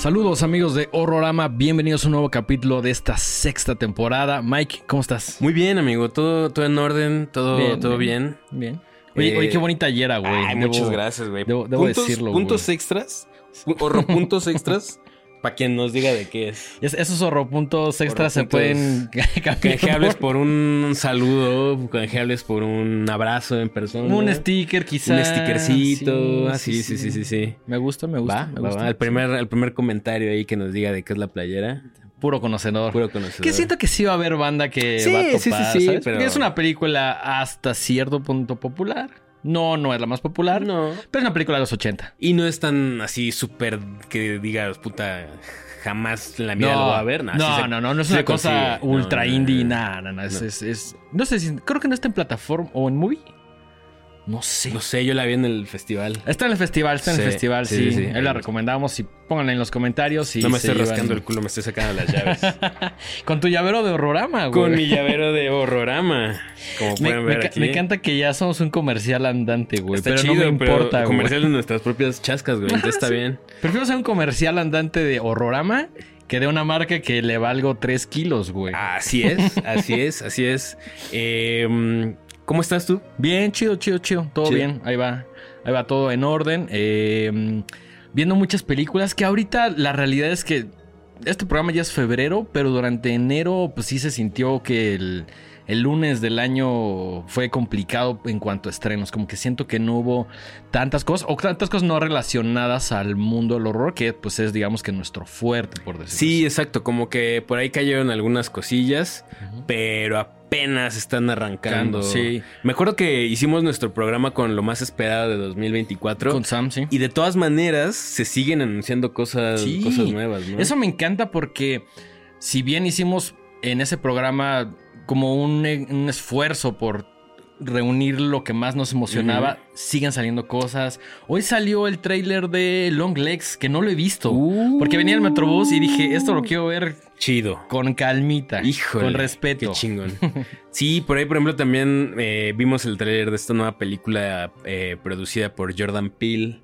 Saludos amigos de Horrorama, bienvenidos a un nuevo capítulo de esta sexta temporada. Mike, ¿cómo estás? Muy bien, amigo, todo, todo en orden, todo todo bien. Bien. Oye, Eh, oye, qué bonita ayer, güey. Ay, Debo- muchas gracias, güey. debo- debo puntos, decirlo, Puntos extras, horror puntos extras, para quien nos diga de qué es. Es- esos horropuntos extras se pueden cambiar Canjeables por un saludo, canjeables por un abrazo en persona. un sticker, quizás. Un stickercito. Ah, sí, sí, sí, sí, sí. Me gusta, me gusta. Va, me gusta. va. El primer, el primer comentario ahí que nos diga de qué es la playera. Puro conocedor. Puro conocedor. Que siento que sí va a haber banda que Sí, va a topar, sí, sí, sí, ¿sabes? pero- Porque es una película hasta cierto punto popular. No, no es la más popular. No. Pero es una película de los 80. Y no es tan así súper que digas, puta, jamás en la vida lo voy a ver. no, sí se- no, no, no es una cosa consigue. ultra No, no, indie, no. nada, no, no, es, No. es, es- no sé si, creo que no está en plataforma o en movie. No sé. No sé, yo la vi en el festival. Está en el festival, está en el festival, sí. sí, sí, sí. Ahí la recomendamos y pónganla en los comentarios. Y no me estoy llevan- rascando el culo, me estoy sacando las llaves. Con tu llavero de horrorama, güey. Con mi llavero de horrorama. Como Me, pueden me ver aquí. me encanta que ya somos un comercial andante, güey. Está Pero chido, no me importa, pero comercial de nuestras propias chascas, güey. Entonces está Sí. bien. Prefiero ser un comercial andante de horrorama que de una marca que le valgo 3 kilos, güey. Así es, así es, así es. Eh, ¿Cómo estás tú? Bien, chido, chido, chido. Todo Chido. bien. Ahí va. Ahí va todo en orden. Eh, viendo muchas películas que ahorita la realidad es que este programa ya es febrero, pero durante enero pues sí se sintió que el, el lunes del año fue complicado en cuanto a estrenos. Como que siento que no hubo tantas cosas o tantas cosas no relacionadas al mundo del horror que pues es digamos que nuestro fuerte, por decirlo Sí, exacto. Como que por ahí cayeron algunas cosillas, pero apenas están arrancando. Sí. Me acuerdo que hicimos nuestro programa con lo más esperado de 2024. Con Sam, sí. Y de todas maneras se siguen anunciando cosas, Sí. cosas nuevas, ¿no? Eso me encanta porque si bien hicimos en ese programa como un, un esfuerzo por reunir lo que más nos emocionaba, siguen saliendo cosas. Hoy salió el tráiler de Long Legs, que no lo he visto. Uh. Porque venía el Metrobús y dije, esto lo quiero ver Chido. con calmita, Híjole. con respeto. Qué chingón. Sí, por ahí, por ejemplo, también eh, vimos el tráiler de esta nueva película eh, producida por Jordan Peele,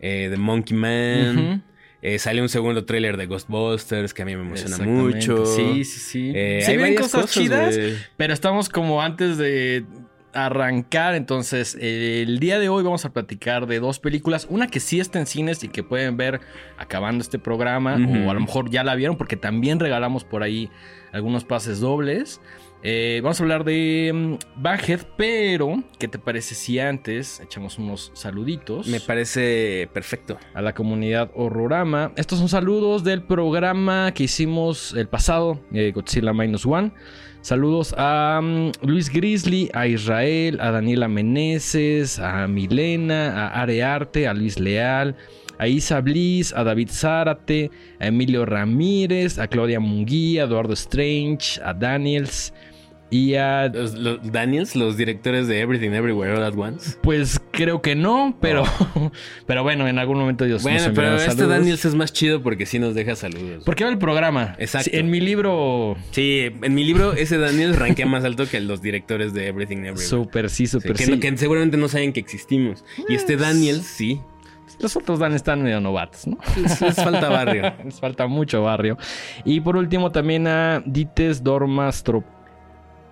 eh, The Monkey Man. Eh, salió un segundo tráiler de Ghostbusters que a mí me emociona mucho. Sí, sí, sí. Eh, hay vienen varias cosas chidas. Pero estamos como antes de arrancar, entonces el día de hoy vamos a platicar de dos películas, una que sí está en cines y que pueden ver acabando este programa, o a lo mejor ya la vieron porque también regalamos por ahí algunos pases dobles. Eh, vamos a hablar de mm, Baghead, pero ¿qué te parece si antes echamos unos saluditos? Me parece perfecto. a la comunidad Horrorama. Estos son saludos del programa que hicimos el pasado, eh, Godzilla Minus One. Saludos a mm, Luis Grizzly, a Israel, a Daniela Meneses, a Milena, a Arearte, a Luis Leal, a Isa Bliss, a David Zárate, a Emilio Ramírez, a Claudia Munguía, a Eduardo Strange, a Daniels y a Los, los Daniels, los directores de Everything Everywhere All at Once. pues creo que no, pero, pero bueno, en algún momento Dios nos Bueno, pero enviará este saludos. Daniels es más chido porque sí nos deja saludos. Porque va el programa. Exacto. Sí, en mi libro, Sí, en mi libro ese Daniels rankea más alto que los directores de Everything Everywhere. súper sí, Sí, súper sí. no- que seguramente no saben que existimos. Y este Daniels, sí. Los otros Dan están medio novatos, ¿no? Les, les falta barrio. Les falta mucho barrio. Y por último también a Dites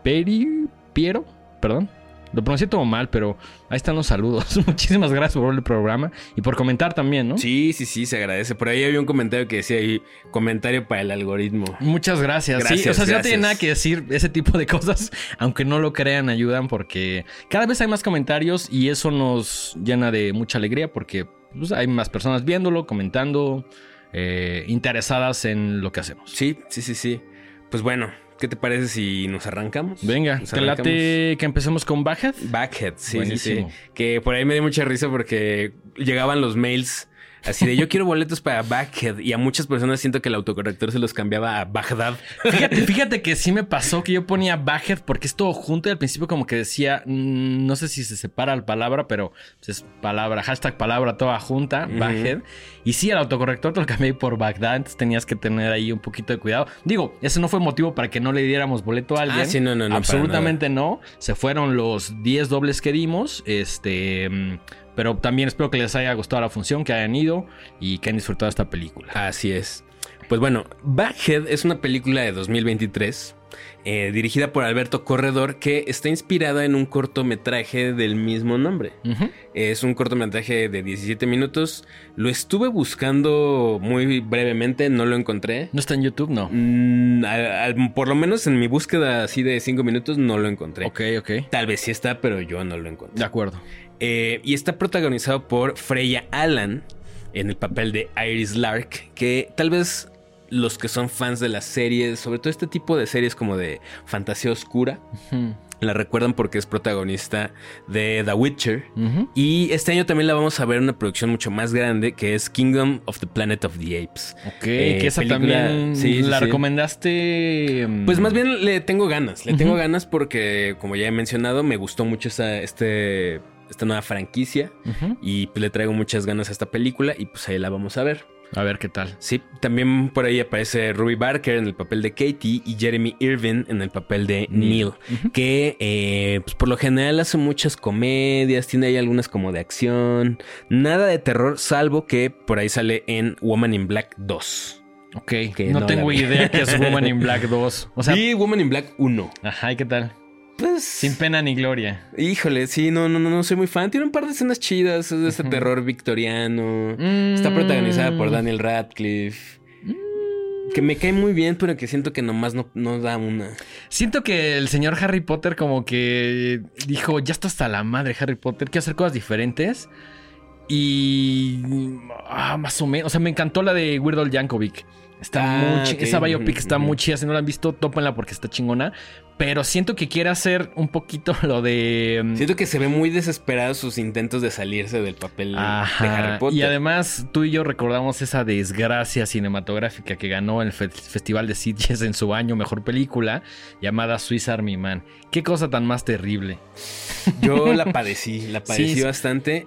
Dormastroperi Piero, perdón. Lo pronuncié todo mal, pero ahí están los saludos. Muchísimas gracias por el programa y por comentar también, ¿no? Sí, sí, sí, se agradece. Por ahí había un comentario que decía ahí, comentario para el algoritmo. Muchas gracias. sí, o sea, si no tiene nada que decir ese tipo de cosas, aunque no lo crean, ayudan porque cada vez hay más comentarios y eso nos llena de mucha alegría porque pues, hay más personas viéndolo, comentando, eh, interesadas en lo que hacemos. Sí, sí, sí, sí. Pues bueno, ¿qué te parece si nos arrancamos? Venga, Nos te late que empecemos con Bajet. Backhead, sí, sí, sí. Buenísimo. Que por ahí me dio mucha risa porque llegaban los mails así de yo quiero boletos para Backhead y a muchas personas siento que el autocorrector se los cambiaba a Bagdad. Fíjate, fíjate que sí me pasó que yo ponía Bajet porque es todo junto y al principio como que decía, mm, no sé si se separa la palabra, pero es palabra, hashtag palabra toda junta. Bajet. Y sí, el autocorrector te lo cambié por Bagdad, entonces tenías que tener ahí un poquito de cuidado. Digo, ese no fue motivo para que no le diéramos boleto a alguien. Ah, sí, no, no, no, Absolutamente no. Se fueron los 10 dobles que dimos, este... mm, Pero también espero que les haya gustado la función, que hayan ido y que hayan disfrutado esta película. Así es. Pues bueno, Backhead es una película de 2023 eh, dirigida por Alberto Corredor, que está inspirada en un cortometraje del mismo nombre. Es un cortometraje de 17 minutos. Lo estuve buscando muy brevemente, no lo encontré. ¿No está en YouTube? No. Mm, por lo menos en mi búsqueda así de 5 minutos no lo encontré. Ok, ok. Tal vez sí está, pero yo no lo encontré. De acuerdo. Eh, y está protagonizado por Freya Allan en el papel de Iris Lark, que tal vez los que son fans de las series, sobre todo este tipo de series como de fantasía oscura. La recuerdan porque es protagonista de The Witcher. Y este año también la vamos a ver en una producción mucho más grande que es Kingdom of the Planet of the Apes. Ok, eh, que esa también la recomendaste. Mm. Pues más bien le tengo ganas. Le tengo ganas porque, como ya he mencionado, me gustó mucho esa, este, esta nueva franquicia. Y pues le traigo muchas ganas a esta película. Y pues ahí la vamos a ver. A ver qué tal. Sí, también por ahí aparece Ruby Barker en el papel de Katie y Jeremy Irvin en el papel de Neil, que eh, pues por lo general hace muchas comedias, tiene ahí algunas como de acción, nada de terror, salvo que por ahí sale en Woman in Black 2. Ok, no, tengo idea que es Woman in Black 2. O sea, sí, Woman in Black 1. Ajá, ¿y qué tal? Pues. Sin pena ni gloria. Híjole, sí, no, no, no, no soy muy fan. Tiene un par de escenas chidas. Es de ese terror victoriano. Está protagonizada por mm. Daniel Radcliffe. Mm. Que me cae muy bien, pero que siento que nomás no, no da una. Siento que el señor Harry Potter, como que dijo: Ya está hasta la madre Harry Potter, quiero hacer cosas diferentes. Y. Ah, más o menos. O sea, me encantó la de Weird Al Yankovic. Está ah, muy Esa biopic está muy chida. Si no la han visto, tópenla porque está chingona. Pero siento que quiere hacer un poquito lo de. Mm, siento que se ve muy desesperado sus intentos de salirse del papel de Harry Potter. Y además, tú y yo recordamos esa desgracia cinematográfica que ganó el Festival de Sitges en su año mejor película, llamada Swiss Army Man. Qué cosa tan más terrible. Yo la padecí, la padecí bastante.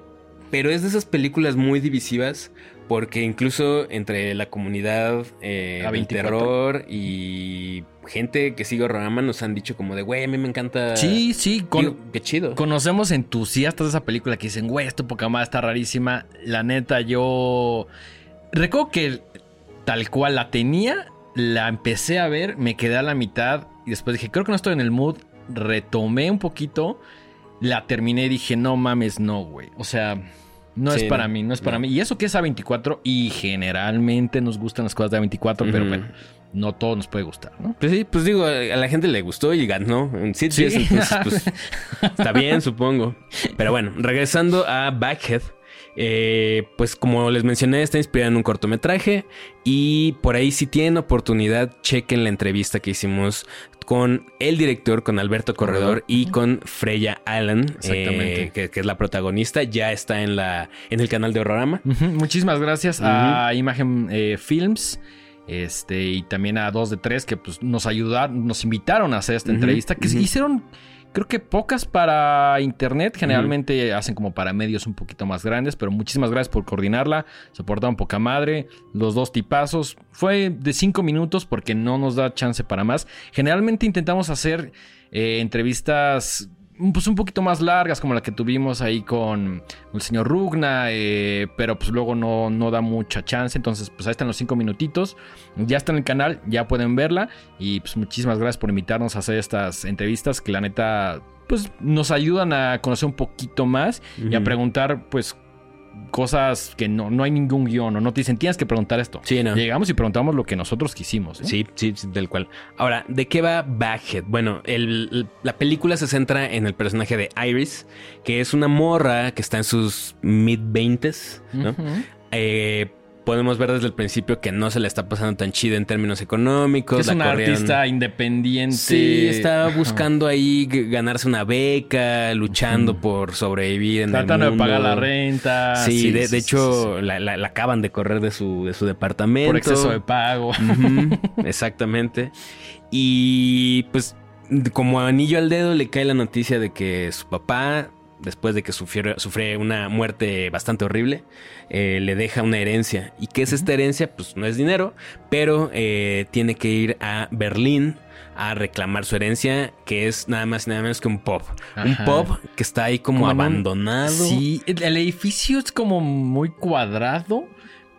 Pero es de esas películas muy divisivas porque incluso entre la comunidad eh, del terror y gente que sigue Rorama nos han dicho como de, güey, a mí me encanta. Sí, sí, qué chido. Conocemos entusiastas de esa película que dicen, güey, esto más está rarísima. La neta, yo recuerdo que tal cual la tenía, la empecé a ver, me quedé a la mitad y después dije, creo que no estoy en el mood. Retomé un poquito, la terminé y dije, no mames, no, güey. O sea, no es para mí, no es para mí. Y eso que es A24 y generalmente nos gustan las cosas de A24, pero bueno, no todo nos puede gustar, ¿no? Pues sí, pues digo, a la gente le gustó y ganó. Sí, sí. pues, está bien, supongo. Pero bueno, regresando a Backhead. Eh, pues como les mencioné, está inspirada en un cortometraje y por ahí si tienen oportunidad, chequen la entrevista que hicimos con el director, con Alberto Corredor y con Freya Allen, eh, que, es la protagonista, ya está en, la, en el canal de Horrorama. Muchísimas gracias a Imagen eh, Films. Este, y también a dos de tres que pues, nos ayudaron, nos invitaron a hacer esta entrevista, que se hicieron Creo que pocas para internet, generalmente hacen como para medios un poquito más grandes, pero muchísimas gracias por coordinarla, se portaron poca madre, los dos tipazos, fue de cinco minutos porque no nos da chance para más. Generalmente intentamos hacer eh, entrevistas pues un poquito más largas, como la que tuvimos ahí con el señor Rugna, eh, pero pues luego no, no da mucha chance. Entonces, pues ahí están los cinco minutitos. Ya está en el canal, ya pueden verla. Y pues muchísimas gracias por invitarnos a hacer estas entrevistas que la neta, pues nos ayudan a conocer un poquito más y a preguntar, pues, cosas que no, no hay ningún guion o no te dicen tienes que preguntar esto. Sí, no. Llegamos y preguntamos lo que nosotros quisimos. Sí, sí, del cual. Ahora, ¿de qué va Backhead? Bueno, la película se centra en el personaje de Iris, que es una morra que está en sus mid-20s, ¿no? Podemos ver desde el principio que no se le está pasando tan chido en términos económicos. es una artista independiente. Sí, está buscando ahí ganarse una beca, luchando por sobrevivir en Tratando el mundo. de pagar la renta. Sí, de, hecho la, acaban de correr de su, de su departamento. Por exceso de pago. exactamente. Y pues como anillo al dedo le cae la noticia de que su papá después de que sufrió, sufre una muerte bastante horrible, eh, le deja una herencia. ¿Y qué es esta herencia? Pues no es dinero, pero eh, tiene que ir a Berlín a reclamar su herencia, que es nada más y nada menos que un pub. Un pub que está ahí como, Como en un- abandonado. Sí, el, el edificio es como muy cuadrado,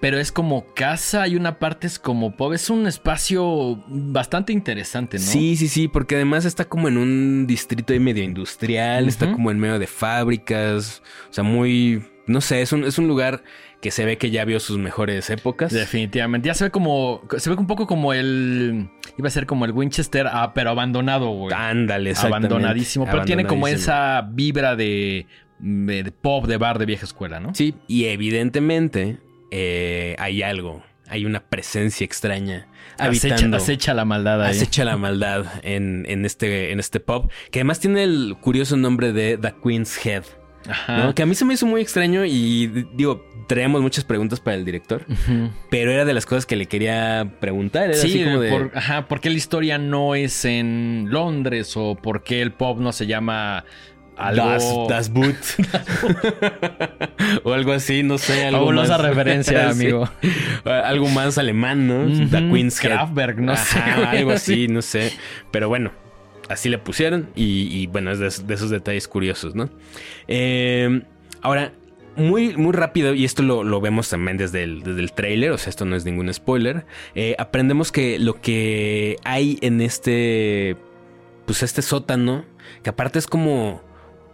pero es como casa y una parte es como pub. Es un espacio bastante interesante, ¿no? Sí, sí, sí, porque además está como en un distrito ahí medio industrial, está como en medio de fábricas, o sea, muy, no sé, es un, es un lugar que se ve que ya vio sus mejores épocas. Definitivamente. Ya se ve como. Se ve un poco como el. Iba a ser como el Winchester, ah, pero abandonado, güey. Ándale, exactamente. Abandonadísimo. Pero tiene como esa vibra de, de pop, de bar de vieja escuela, ¿no? Sí, y evidentemente eh, hay algo, hay una presencia extraña habitando. acecha la maldad ahí. Acecha la maldad en, en este, en este pub, que además tiene el curioso nombre de The Queen's Head, Ajá. ¿no? que a mí se me hizo muy extraño y digo, traíamos muchas preguntas para el director, pero era de las cosas que le quería preguntar. Era Sí, así como de, por, ajá, ¿por qué la historia no es en Londres? ¿O por qué el pop no se llama algo? Das, das Boot. o algo así, no sé. Algo Fabulosa más. referencia, Sí. amigo. Algo más alemán, ¿no? Ujú, The Queen's Head. Kraftwerk, no sé, Ajá. Algo así, no sé. Pero bueno, así le pusieron. Y, y, bueno, es de, de esos detalles curiosos, ¿no? Eh, ahora, muy, muy rápido, y esto lo, lo vemos también desde el, desde el trailer, o sea, esto no es ningún spoiler. eh, aprendemos que lo que hay en este. Pues este sótano, que aparte es como.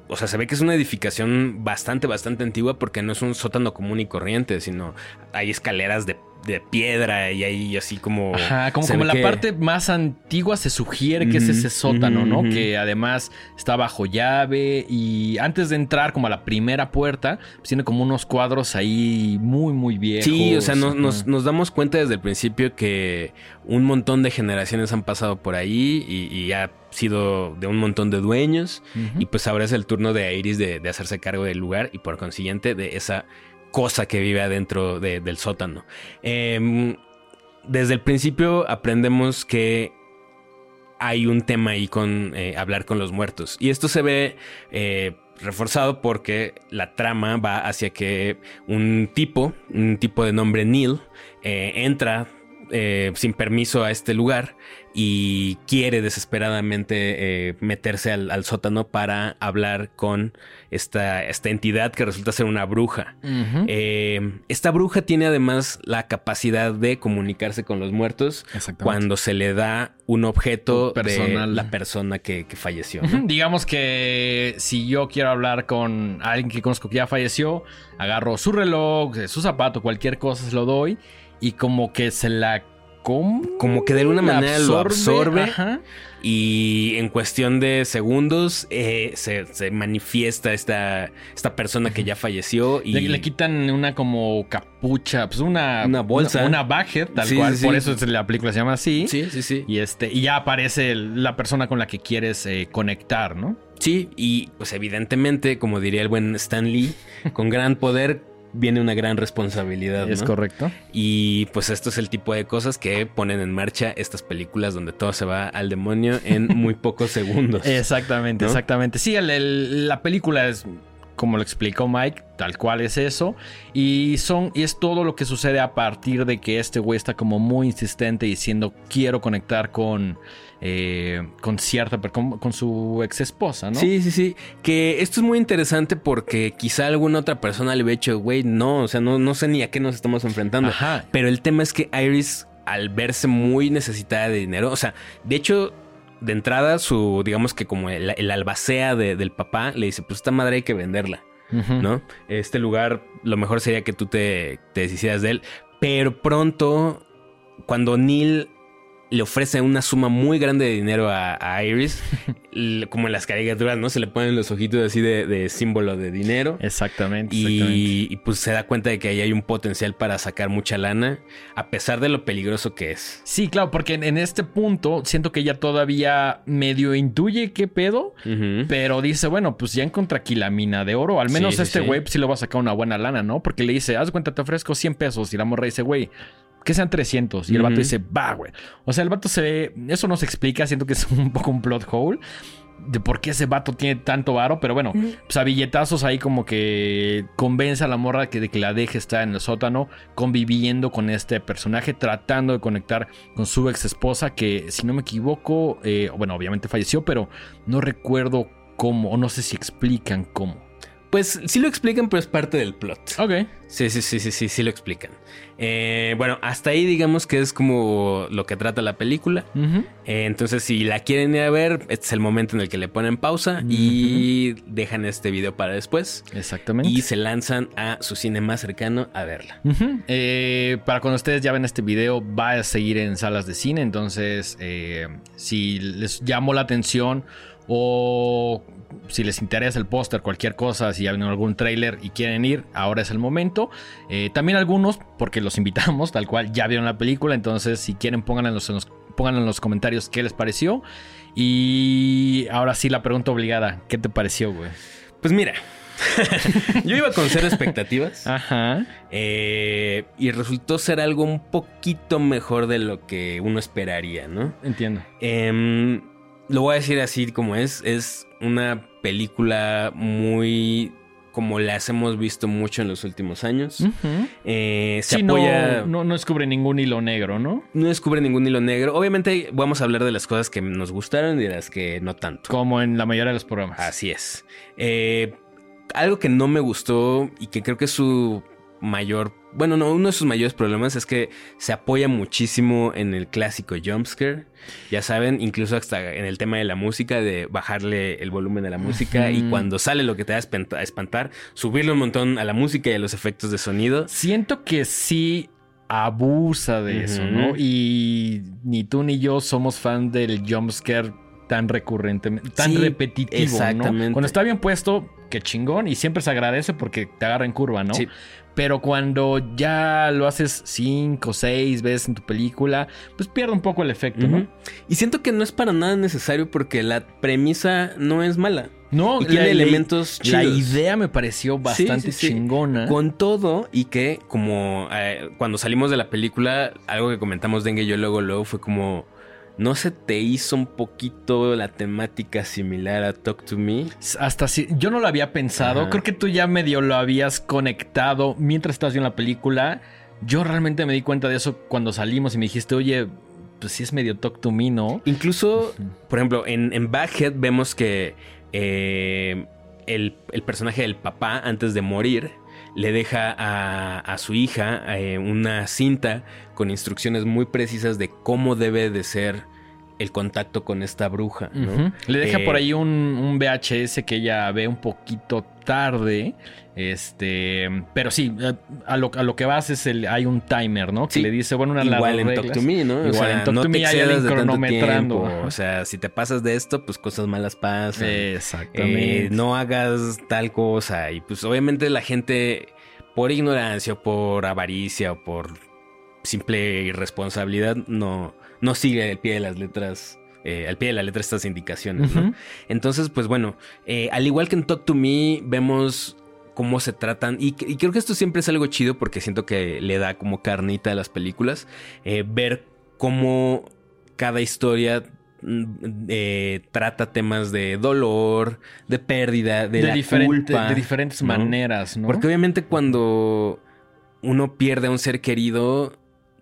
O sea, se ve que es una edificación bastante, bastante antigua porque no es un sótano común y corriente, sino hay escaleras de, de piedra y hay así como... Ajá, como, la que- parte más antigua se sugiere que es ese sótano, ¿no? Que además está bajo llave y antes de entrar como a la primera puerta, pues tiene como unos cuadros ahí muy, muy viejos. Sí, o sea, nos, nos- nos damos cuenta desde el principio que un montón de generaciones han pasado por ahí y, y ha sido de un montón de dueños. Y pues ahora es el turno de Iris de, de hacerse cargo del lugar y por consiguiente de esa cosa que vive adentro de- del sótano. Em, desde el principio aprendemos que hay un tema ahí con eh, hablar con los muertos. Y esto se ve eh, reforzado porque la trama va hacia que un tipo, un tipo de nombre Neil, eh, entra sin permiso a este lugar y quiere desesperadamente eh, meterse al, al sótano para hablar con esta, esta entidad que resulta ser una bruja. Eh, esta bruja tiene además la capacidad de comunicarse con los muertos cuando se le da un objeto personal. de la persona que, que falleció. Digamos que si yo quiero hablar con alguien que conozco que ya falleció, agarro su reloj, su zapato, cualquier cosa, se lo doy y como que se la... com- Como que de alguna manera lo absorbe. Ajá. Y en cuestión de segundos eh, se, se manifiesta esta, esta persona que ya falleció y Le, le quitan una como capucha, pues una... Una bolsa. Una, una baguette, tal Sí, cual. sí, Por eso es- la película se llama así. Sí, sí, sí. Y, este, y ya aparece la persona con la que quieres eh, conectar, ¿no? Sí, y pues evidentemente, como diría el buen Stan Lee, con gran poder viene una gran responsabilidad. Es ¿no? correcto. Y pues esto es el tipo de cosas que ponen en marcha estas películas donde todo se va al demonio en muy pocos segundos. Exactamente, ¿No? exactamente. Sí, el- el- la película es, como lo explicó Mike, tal cual es eso. Y son, y es todo lo que sucede a partir de que este güey está como muy insistente diciendo quiero conectar con, eh, con cierta, con, con su ex esposa, ¿no? Sí, sí, sí. Que esto es muy interesante porque quizá alguna otra persona le hubiera dicho, güey, no, o sea, no, no sé ni a qué nos estamos enfrentando. Ajá. Pero el tema es que Iris, al verse muy necesitada de dinero, o sea, de hecho, de entrada, su, digamos que como el, el albacea de- del papá, le dice, pues esta madre hay que venderla. ¿no? Este lugar, lo mejor sería que tú te, te deshicieras de él. Pero pronto, cuando Neil le ofrece una suma muy grande de dinero a, a Iris, como en las caricaturas, ¿no? Se le ponen los ojitos así de, de símbolo de dinero. Exactamente. exactamente. Y, y, pues se da cuenta de que ahí hay un potencial para sacar mucha lana, a pesar de lo peligroso que es. Sí, claro, porque en, en este punto siento que ella todavía medio intuye qué pedo. Pero dice, bueno, pues ya encontré aquí la mina de oro. Al menos Sí, sí, este sí. güey pues, sí le va a sacar una buena lana, ¿no? Porque le dice, haz cuenta, te ofrezco 100 pesos. Y la morra dice, güey, que sean 300. Y el vato dice, va, güey. O sea, el vato se ve, eso no se explica, siento que es un poco un plot hole. de por qué ese vato tiene tanto varo, pero bueno, pues a billetazos ahí como que convence a la morra que de que la deje estar en el sótano, conviviendo con este personaje, tratando de conectar con su ex esposa, que si no me equivoco, eh, bueno, obviamente falleció, pero no recuerdo cómo, o no sé si explican cómo. Pues sí lo explican, pero es parte del plot. Ok. Sí, sí, sí, sí, sí, sí lo explican. Eh, bueno, hasta ahí digamos que es como lo que trata la película. Eh, entonces, si la quieren ir a ver, este es el momento en el que le ponen pausa y dejan este video para después. Exactamente. Y se lanzan a su cine más cercano a verla. Eh, para cuando ustedes ya ven este video, va a seguir en salas de cine. Entonces, si les llamó la atención o si les interesa el póster, cualquier cosa, si ya ven algún trailer y quieren ir, ahora es el momento. Eh, también algunos, porque los invitamos, tal cual, ya vieron la película, entonces si quieren pónganlo en los, en los comentarios qué les pareció. Y ahora sí la pregunta obligada, ¿qué te pareció, güey? Pues mira, yo iba con cero expectativas. Ajá. Eh, y resultó ser algo un poquito mejor de lo que uno esperaría, ¿no? Entiendo. Eh, lo voy a decir así como es, es una película muy como las hemos visto mucho en los últimos años. Eh, se apoya... no, no, descubre ningún hilo negro, ¿no? No descubre ningún hilo negro. Obviamente vamos a hablar de las cosas que nos gustaron y de las que no tanto. Como en la mayoría de los programas. Así es. Eh, algo que no me gustó y que creo que es su mayor bueno, no, uno de sus mayores problemas es que se apoya muchísimo en el clásico jumpscare. Ya saben, incluso hasta en el tema de la música, de bajarle el volumen de la música y cuando sale lo que te va a espantar, subirle un montón a la música y a los efectos de sonido. Siento que sí abusa de eso, ¿no? Y ni tú ni yo somos fan del jumpscare tan recurrente, tan repetitivo, exactamente. Cuando está bien puesto, qué chingón, y siempre se agradece porque te agarra en curva, ¿no? Sí. Pero cuando ya lo haces cinco o seis veces en tu película, pues pierde un poco el efecto, ¿no? Y siento que no es para nada necesario porque la premisa no es mala. No, y tiene elementos chidos. La idea me pareció bastante chingona. Con todo, y que como eh, cuando salimos de la película, algo que comentamos Dengue y yo luego, luego fue como ¿No se te hizo un poquito la temática similar a Talk to Me? Hasta si yo no lo había pensado. Creo que tú ya medio lo habías conectado mientras estabas viendo la película. Yo realmente me di cuenta de eso cuando salimos y me dijiste, oye, pues sí es medio Talk to Me, ¿no? Incluso, por ejemplo, en, en Backhead vemos que eh, el, personaje del papá, antes de morir, le deja a, su hija eh, una cinta con instrucciones muy precisas de cómo debe de ser el contacto con esta bruja. Le deja por eh, ahí un, VHS que ella ve un poquito tarde. Este, pero sí, a lo, a lo que vas es el, hay un timer, ¿no? Que le dice, bueno, una Igual en Talk to Me, ¿no? Igual en Talk to Me hay alguien cronometrando. O sea, si te pasas de esto, pues cosas malas pasan. Exactamente. Eh, no hagas tal cosa. Y pues obviamente la gente, por ignorancia o por avaricia o por simple irresponsabilidad, no, no sigue al pie de las letras. Eh, al pie de la letra estas indicaciones, ¿no? Entonces, pues bueno, eh, al igual que en Talk to Me, vemos cómo se tratan. Y, creo que esto siempre es algo chido porque siento que le da como carnita a las películas. Eh, ver cómo cada historia mm, trata temas de dolor, de pérdida, de, la culpa. De diferentes maneras, ¿no? Porque obviamente cuando uno pierde a un ser querido,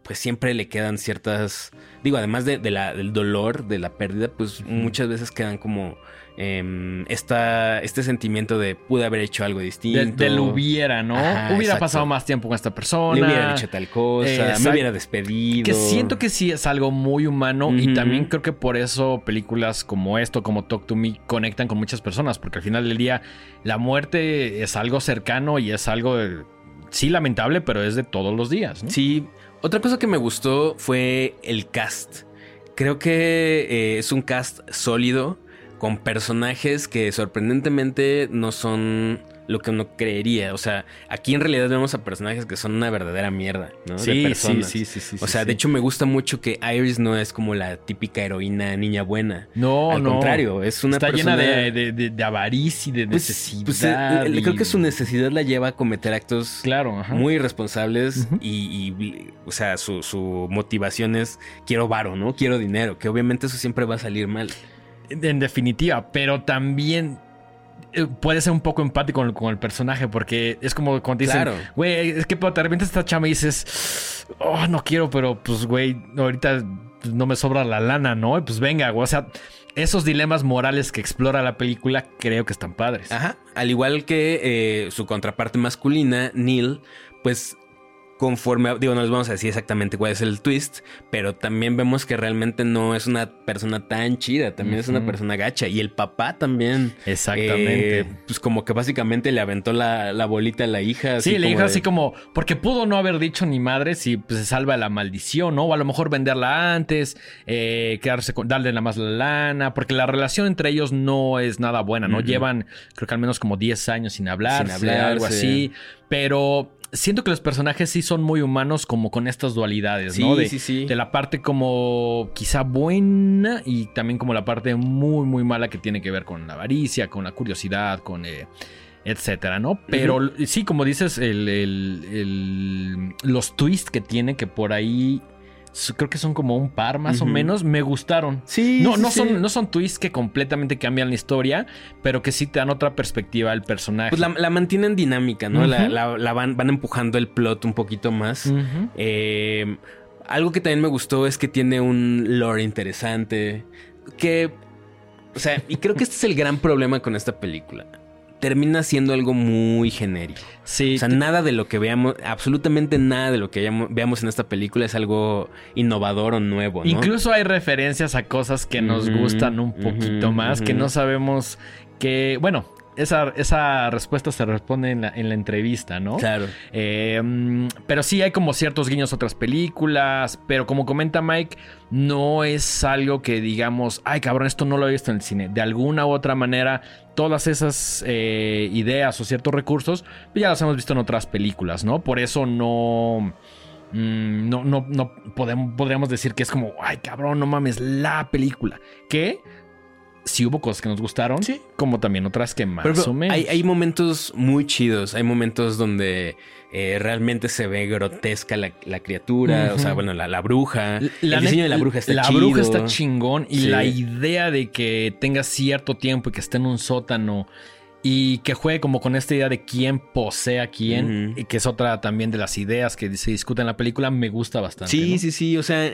pues siempre le quedan ciertas, digo, además de, la, del dolor, de la pérdida, pues muchas veces quedan como eh, este sentimiento de pude haber hecho algo distinto. Del, hubiera, ¿no? hubiera pasado más tiempo con esta persona. Le hubiera dicho tal cosa, me hubiera despedido. Que siento que sí es algo muy humano y también creo que por eso películas como esto, como Talk to Me, conectan con muchas personas, porque al final del día la muerte es algo cercano y es algo... Sí, lamentable, pero es de todos los días. ¿no? Sí, otra cosa que me gustó fue el cast. Creo que eh, es un cast sólido, con personajes que sorprendentemente no son lo que uno creería. O sea, aquí en realidad vemos a personajes que son una verdadera mierda, ¿no? Sí, de personas. sí, sí, sí, O sea, de hecho me gusta mucho que Iris no es como la típica heroína niña buena. No, Al contrario, es una Está llena de, avaricia y de pues, necesidad. Pues, eh, Creo que su necesidad la lleva a cometer actos claro, muy irresponsables y, o sea, su, su motivación es quiero varo, ¿no? Quiero dinero, que obviamente eso siempre va a salir mal. En definitiva, pero también eh, puede ser un poco empático con, con el personaje porque es como cuando te dicen, Claro. güey, es que de repente esta chama y dices, oh, no quiero, pero pues, güey, ahorita pues, no me sobra la lana, ¿no? Y pues venga, güey, o sea, esos dilemas morales que explora la película creo que están padres. Ajá. Al igual que eh, su contraparte masculina, Neil, pues conforme, digo, no les vamos a decir exactamente cuál es el twist, pero también vemos que realmente no es una persona tan chida, también es una persona gacha. Y el papá también. Exactamente. eh, pues como que básicamente le aventó la, la bolita a la hija. Sí, dijo de- así como, porque pudo no haber dicho ni madre si pues, se salva la maldición, ¿no? O a lo mejor venderla antes, eh, quedarse con, darle nada más la lana, porque la relación entre ellos no es nada buena, ¿no? Llevan, creo que al menos como 10 años sin hablar, Sin hablarse. algo así, pero siento que los personajes sí son muy humanos como con estas dualidades, Sí, ¿no? De, sí, sí. de la parte como quizá buena y también como la parte muy, muy mala que tiene que ver con la avaricia, con la curiosidad, con... eh, etcétera, ¿no? Pero sí, como dices, el, el- el- los twists que tiene, que por ahí creo que son como un par más o menos, me gustaron. Sí, No, sí, no, sí. son, no son twists que completamente cambian la historia, pero que sí te dan otra perspectiva al personaje. Pues la, la mantienen dinámica, ¿no? La, la- la van, van empujando el plot un poquito más. Eh, algo que también me gustó es que tiene un lore interesante. Que. O sea, y creo que este es el gran problema con esta película. Termina siendo algo muy genérico. Sí, O sea, nada de lo que veamos, absolutamente nada de lo que veamos en esta película es algo innovador o nuevo, ¿no? Incluso hay referencias a cosas que nos gustan un poquito más, que no sabemos que, bueno, esa, esa respuesta se responde en la, en la entrevista, ¿no? Claro. Eh, pero sí hay como ciertos guiños a otras películas, pero como comenta Mike, no es algo que digamos, ay cabrón, esto no lo he visto en el cine. De alguna u otra manera, todas esas eh, ideas o ciertos recursos pues ya las hemos visto en otras películas, ¿no? Por eso no... mm, No, no, no podemos, podríamos decir que es como, ay cabrón, no mames, la película. Que sí hubo cosas que nos gustaron, Sí. como también otras que más o menos. Hay, hay momentos muy chidos, hay momentos donde eh, realmente se ve grotesca la, la criatura, o sea, bueno, la, la bruja. La el diseño de la bruja está La chido. bruja está chingón y Sí. la idea de que tenga cierto tiempo y que esté en un sótano y que juegue como con esta idea de quién posee a quién, Ujú. y que es otra también de las ideas que se discuten en la película, me gusta bastante. Sí, ¿no? sí, sí, o sea,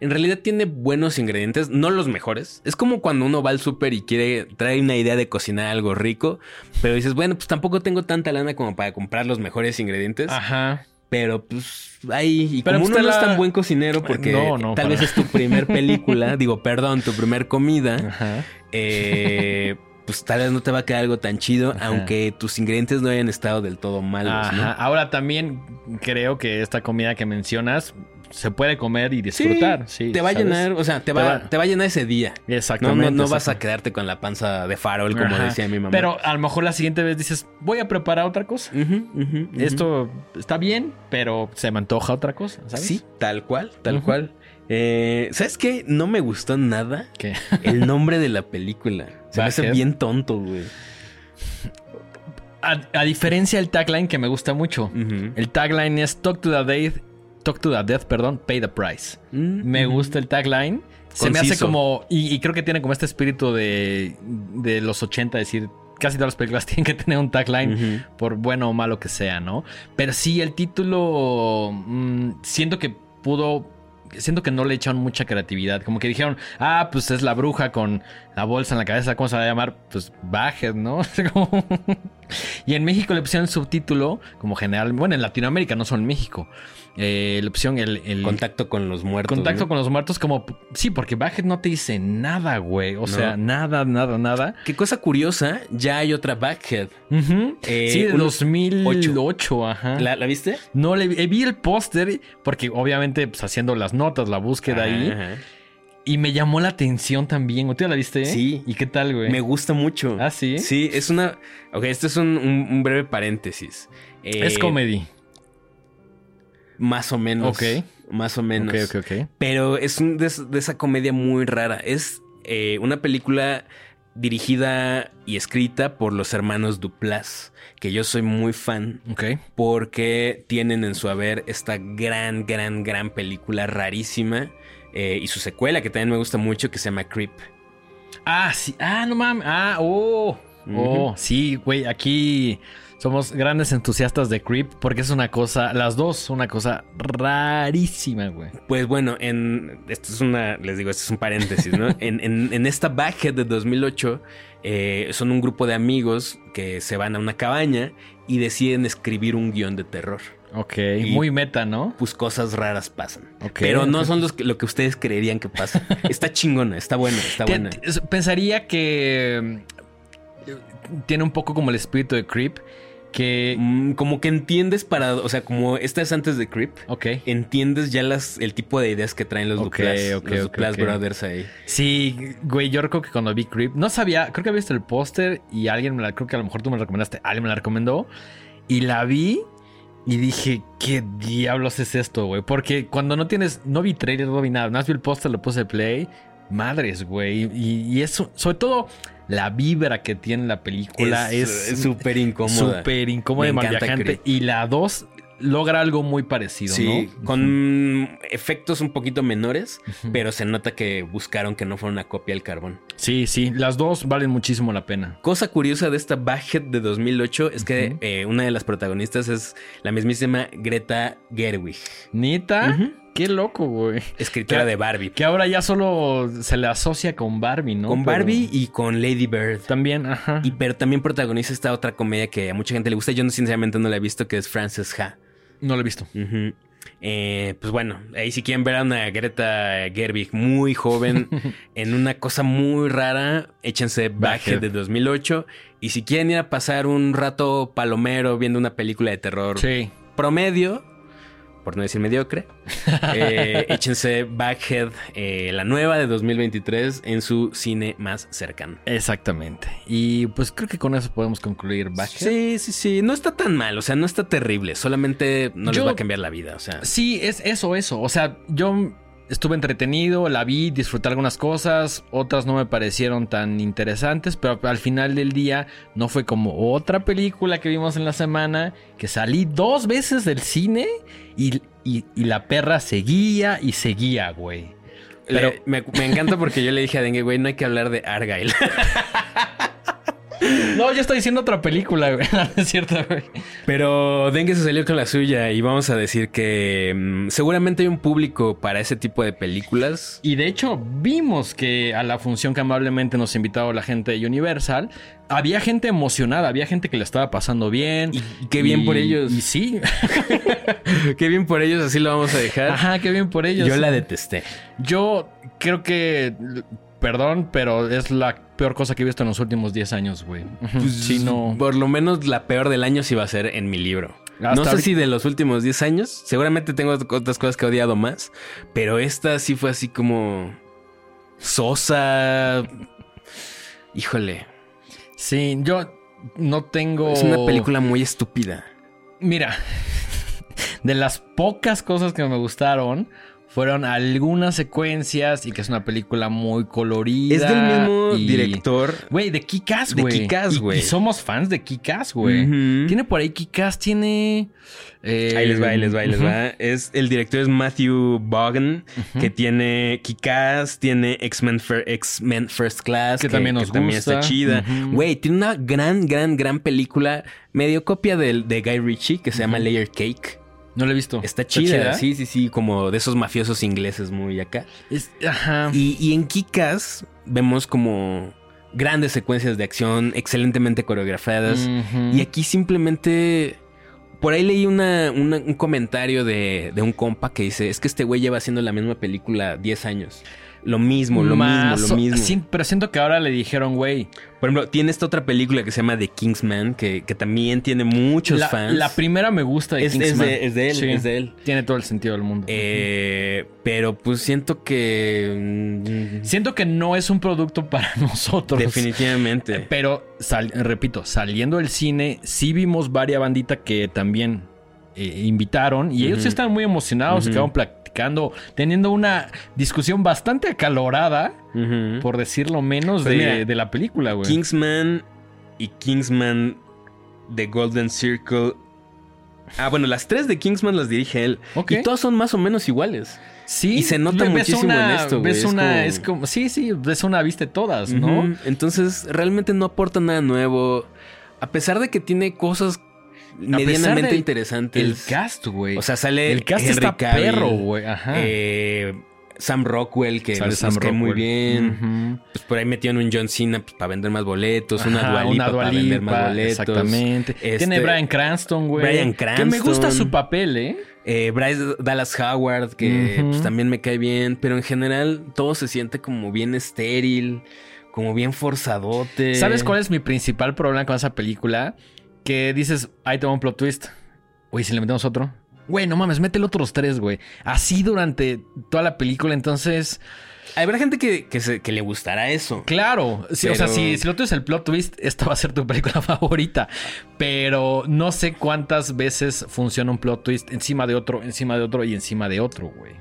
en realidad tiene buenos ingredientes, no los mejores. Es como cuando uno va al súper y quiere traer una idea de cocinar algo rico, pero dices, bueno, pues tampoco tengo tanta lana como para comprar los mejores ingredientes. Ajá. Pero pues ahí, y Pero, como pues, uno no es tan buen cocinero porque No, no, tal para- vez es tu primer película, digo, perdón, tu primer comida, Ajá. eh, pues tal vez no te va a quedar algo tan chido, Ajá. aunque tus ingredientes no hayan estado del todo malos, Ajá. ¿no? Ahora también creo que esta comida que mencionas se puede comer y disfrutar. Sí, te va a llenar, o sea, te Te va, te va a llenar ese día. Exactamente. no, no vas a quedarte con la panza de farol, como Ajá. decía mi mamá. Pero a lo mejor la siguiente vez dices, voy a preparar otra cosa. Esto está bien, pero se me antoja otra cosa, ¿sabes? Sí, tal cual, tal cual. Eh, ¿Sabes qué? No me gustó nada ¿Qué? el nombre de la película. Se me hace bien tonto, güey. A, a diferencia del tagline que me gusta mucho. El tagline es Talk to the Death, Talk to the Death, perdón, Pay the Price. Mm, Me gusta el tagline. Se me hace como. Y, y creo que tiene como este espíritu de, de los 80, decir. Casi todas las películas tienen que tener un tagline, por bueno o malo que sea, ¿no? Pero sí, el título. mm, siento que pudo. Siento que no le echaron mucha creatividad. Como que dijeron, ah, pues es la bruja con la bolsa en la cabeza. ¿Cómo se va a llamar? Pues Bajet, ¿no? Y en México le pusieron subtítulo, como general. Bueno, en Latinoamérica, no solo en México. Eh, le pusieron el. el- Contacto con los muertos. Contacto ¿no? con los muertos, como. Sí, porque Bajet no te dice nada, güey. O No. sea, nada, nada, nada. Qué cosa curiosa, ya hay otra Backhead. Ujú. Eh, sí, de un- 2008, ajá. ¿La, la viste? No, le vi, vi el póster, porque obviamente, pues haciendo las notas, la búsqueda ahí. Ajá. Y me llamó la atención también. ¿Tú ya la viste? Sí. ¿Y qué tal, güey? Me gusta mucho. Ah, ¿sí? Sí, es una. Ok, esto es un, un- un breve paréntesis. Eh, Es comedy. Más o menos. Ok. Más o menos. Ok, ok, ok. Pero es un- de, es- de esa comedia muy rara. Es eh, una película dirigida y escrita por los hermanos Duplas, que yo soy muy fan Ok. porque tienen en su haber esta gran, gran, gran película rarísima eh, y su secuela que también me gusta mucho que se llama Creep. Ah, sí. Ah, no mames. Ah, oh. Oh, sí, güey. Aquí somos grandes entusiastas de Creep porque es una cosa, las dos, una cosa rarísima, güey. Pues bueno, en esto es una, les digo, esto es un paréntesis, ¿no? en, en, en, esta Backhead de 2008 eh, son un grupo de amigos que se van a una cabaña y deciden escribir un guion de terror. Ok, muy meta, ¿no? Pues cosas raras pasan. pero no son los que, lo que ustedes creerían que pasa. está chingona, está buena, está buena. Pensaría que mm, tiene un poco como el espíritu de Creep. Que. Mm, como que entiendes para. O sea, como esta es antes de Creep. Ok. Entiendes ya las, el tipo de ideas que traen los okay, los Brothers ahí. Sí, güey, yo recuerdo que cuando vi Creep. No sabía, creo que había visto el póster y alguien me la. Creo que a lo mejor tú me la recomendaste. Alguien me la recomendó. Y la vi y dije, ¿qué diablos es esto, güey? Porque cuando no tienes, no vi trailer, no vi nada, no vi el póster, le puse play. Madres, güey. Y, eso, sobre todo, la vibra que tiene la película es súper incómoda. Súper incómoda y mal Y la dos logra algo muy parecido, sí, con efectos un poquito menores, pero se nota que buscaron que no fuera una copia del carbón. Sí, sí, las dos valen muchísimo la pena. Cosa curiosa de esta Backhead de 2008 es que eh, una de las protagonistas es la mismísima Greta Gerwig. ¿Nita? Qué loco, güey. Escritora de Barbie. Que ahora ya solo se le asocia con Barbie, ¿no? Con Barbie y con Lady Bird. También, ajá. Y pero también protagoniza esta otra comedia que a mucha gente le gusta. Yo sinceramente no la he visto, que es Frances Ha. No lo he visto. Eh, pues bueno, ahí si quieren ver a una Greta Gerwig muy joven en una cosa muy rara, échense Backhead de 2008. Y si quieren ir a pasar un rato palomero viendo una película de terror promedio, por no decir mediocre. Eh, échense Backhead, eh, la nueva de 2023, en su cine más cercano. Exactamente. Y pues creo que con eso podemos concluir Backhead. Sí, sí, sí. No está tan mal, o sea, no está terrible. Solamente no les va a cambiar la vida, o sea. Sí, es eso, eso. O sea, yo estuve entretenido, la vi, disfruté algunas cosas, otras no me parecieron tan interesantes, pero al final del día no fue como otra película que vimos en la semana, que salí dos veces del cine y, la perra seguía y seguía, güey. Pero me, me, encanta porque yo le dije a Dengue, güey, no hay que hablar de Argyle. No, yo estoy diciendo otra película, güey. es cierto, güey. Pero Dengue se salió con la suya y vamos a decir que mm, seguramente hay un público para ese tipo de películas. Y de hecho, vimos que a la función que amablemente nos invitó la gente de Universal, había gente emocionada, había gente que le estaba pasando bien. Y qué bien por ellos. Y sí. qué bien por ellos, así lo vamos a dejar. Ajá, qué bien por ellos. Yo la detesté. Yo creo que perdón, pero es la peor cosa que he visto en los últimos 10 años, güey. Pues, no... Por lo menos la peor del año sí va a ser en mi libro. no sé si de los últimos 10 años. Seguramente tengo otras cosas que he odiado más. Pero esta sí fue así como. Sosa. Híjole. Sí, yo no tengo. Es una película muy estúpida. Mira, de las pocas cosas que me gustaron fueron algunas secuencias y que es una película muy colorida. Es del mismo director. Güey, de Kikas, güey. De Kikas, güey. Y, somos fans de Kikas, güey. Tiene por ahí Kikas, tiene. Eh, ahí les va, ahí les va, ahí les va. Es, el director es Matthew Bogan, que tiene Kikas, tiene X-Men First Class, que, también nos También está chida. Güey, tiene una gran, gran, gran película, medio copia de, de Guy Ritchie, que se llama Layer Cake. No lo he visto. Está chida. Sí, sí, sí, como de esos mafiosos ingleses muy acá. ajá. Y, en Kikas vemos como grandes secuencias de acción excelentemente coreografiadas. Y aquí simplemente... Por ahí leí un comentario de, de, un compa que dice, es que este güey lleva haciendo la misma película 10 años. Lo mismo, lo mismo, lo mismo. Sí, pero siento que ahora le dijeron, güey. Por ejemplo, tiene esta otra película que se llama The Kingsman, que, que también tiene muchos fans. La primera me gusta de es, Kingsman. Es de, él, es de él. Tiene todo el sentido del mundo. Eh, pero pues siento que... Mm, siento que no es un producto para nosotros. Definitivamente. Pero, repito, saliendo del cine, sí vimos varias banditas que también eh, invitaron y ellos están muy emocionados, se quedaron teniendo una discusión bastante acalorada, por decirlo menos, pues de, la película, güey. Kingsman y Kingsman The Golden Circle Ah, bueno, las tres de Kingsman las dirige él. Y todas son más o menos iguales. Sí. Y se nota muchísimo una- en esto, güey. Ves Es una, como- es como, sí, sí, ves una, viste todas, ¿no? Entonces, realmente no aporta nada nuevo. A pesar de que tiene cosas medianamente interesantes. El cast, güey. O sea, sale el cast Henry está Cavill, perro, güey. Ajá. eh, Sam Rockwell, que Sale Sam cae muy Rockwell. bien. Pues por ahí metieron un John Cena pues, para vender más boletos, una Ajá, para vender más boletos. Exactamente. Este, Tiene Brian Cranston, güey. Bryan Que me gusta Cranston. su papel, ¿eh? Eh, Bryce Dallas Howard, que pues, también me cae bien, pero en general todo se siente como bien estéril, como bien forzadote. ¿Sabes cuál es mi principal problema con esa película? Que dices, ahí te va un plot twist. Güey, si le metemos otro. Güey, no mames, métele otros tres, güey. Así durante toda la película, entonces... Habrá gente que, que, se- que le gustará eso. Claro, sí, o sea, si, si lo tuyo es el plot twist, esta va a ser tu película favorita. Pero no sé cuántas veces funciona un plot twist encima de otro, encima de otro y encima de otro, güey.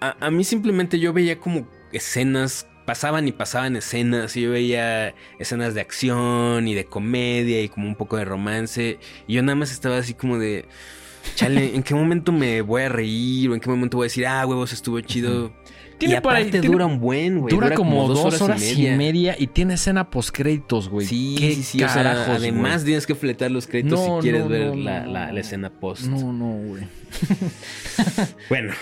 A, a mí simplemente yo veía como escenas, pasaban y pasaban escenas, y yo veía escenas de acción y de comedia y como un poco de romance, y yo nada más estaba así como de, chale, ¿en qué momento me voy a reír? ¿O en qué momento voy a decir, ah, huevos, estuvo chido? Tiene y aparte dura un buen, güey. Dura, como, dos horas, y, media. y tiene escena post créditos, güey. Sí, ¿Qué sí, sí. O sea, carajos, además tienes que fletar los créditos No, si quieres no, ver la, la- la escena post. No, no, güey. Bueno.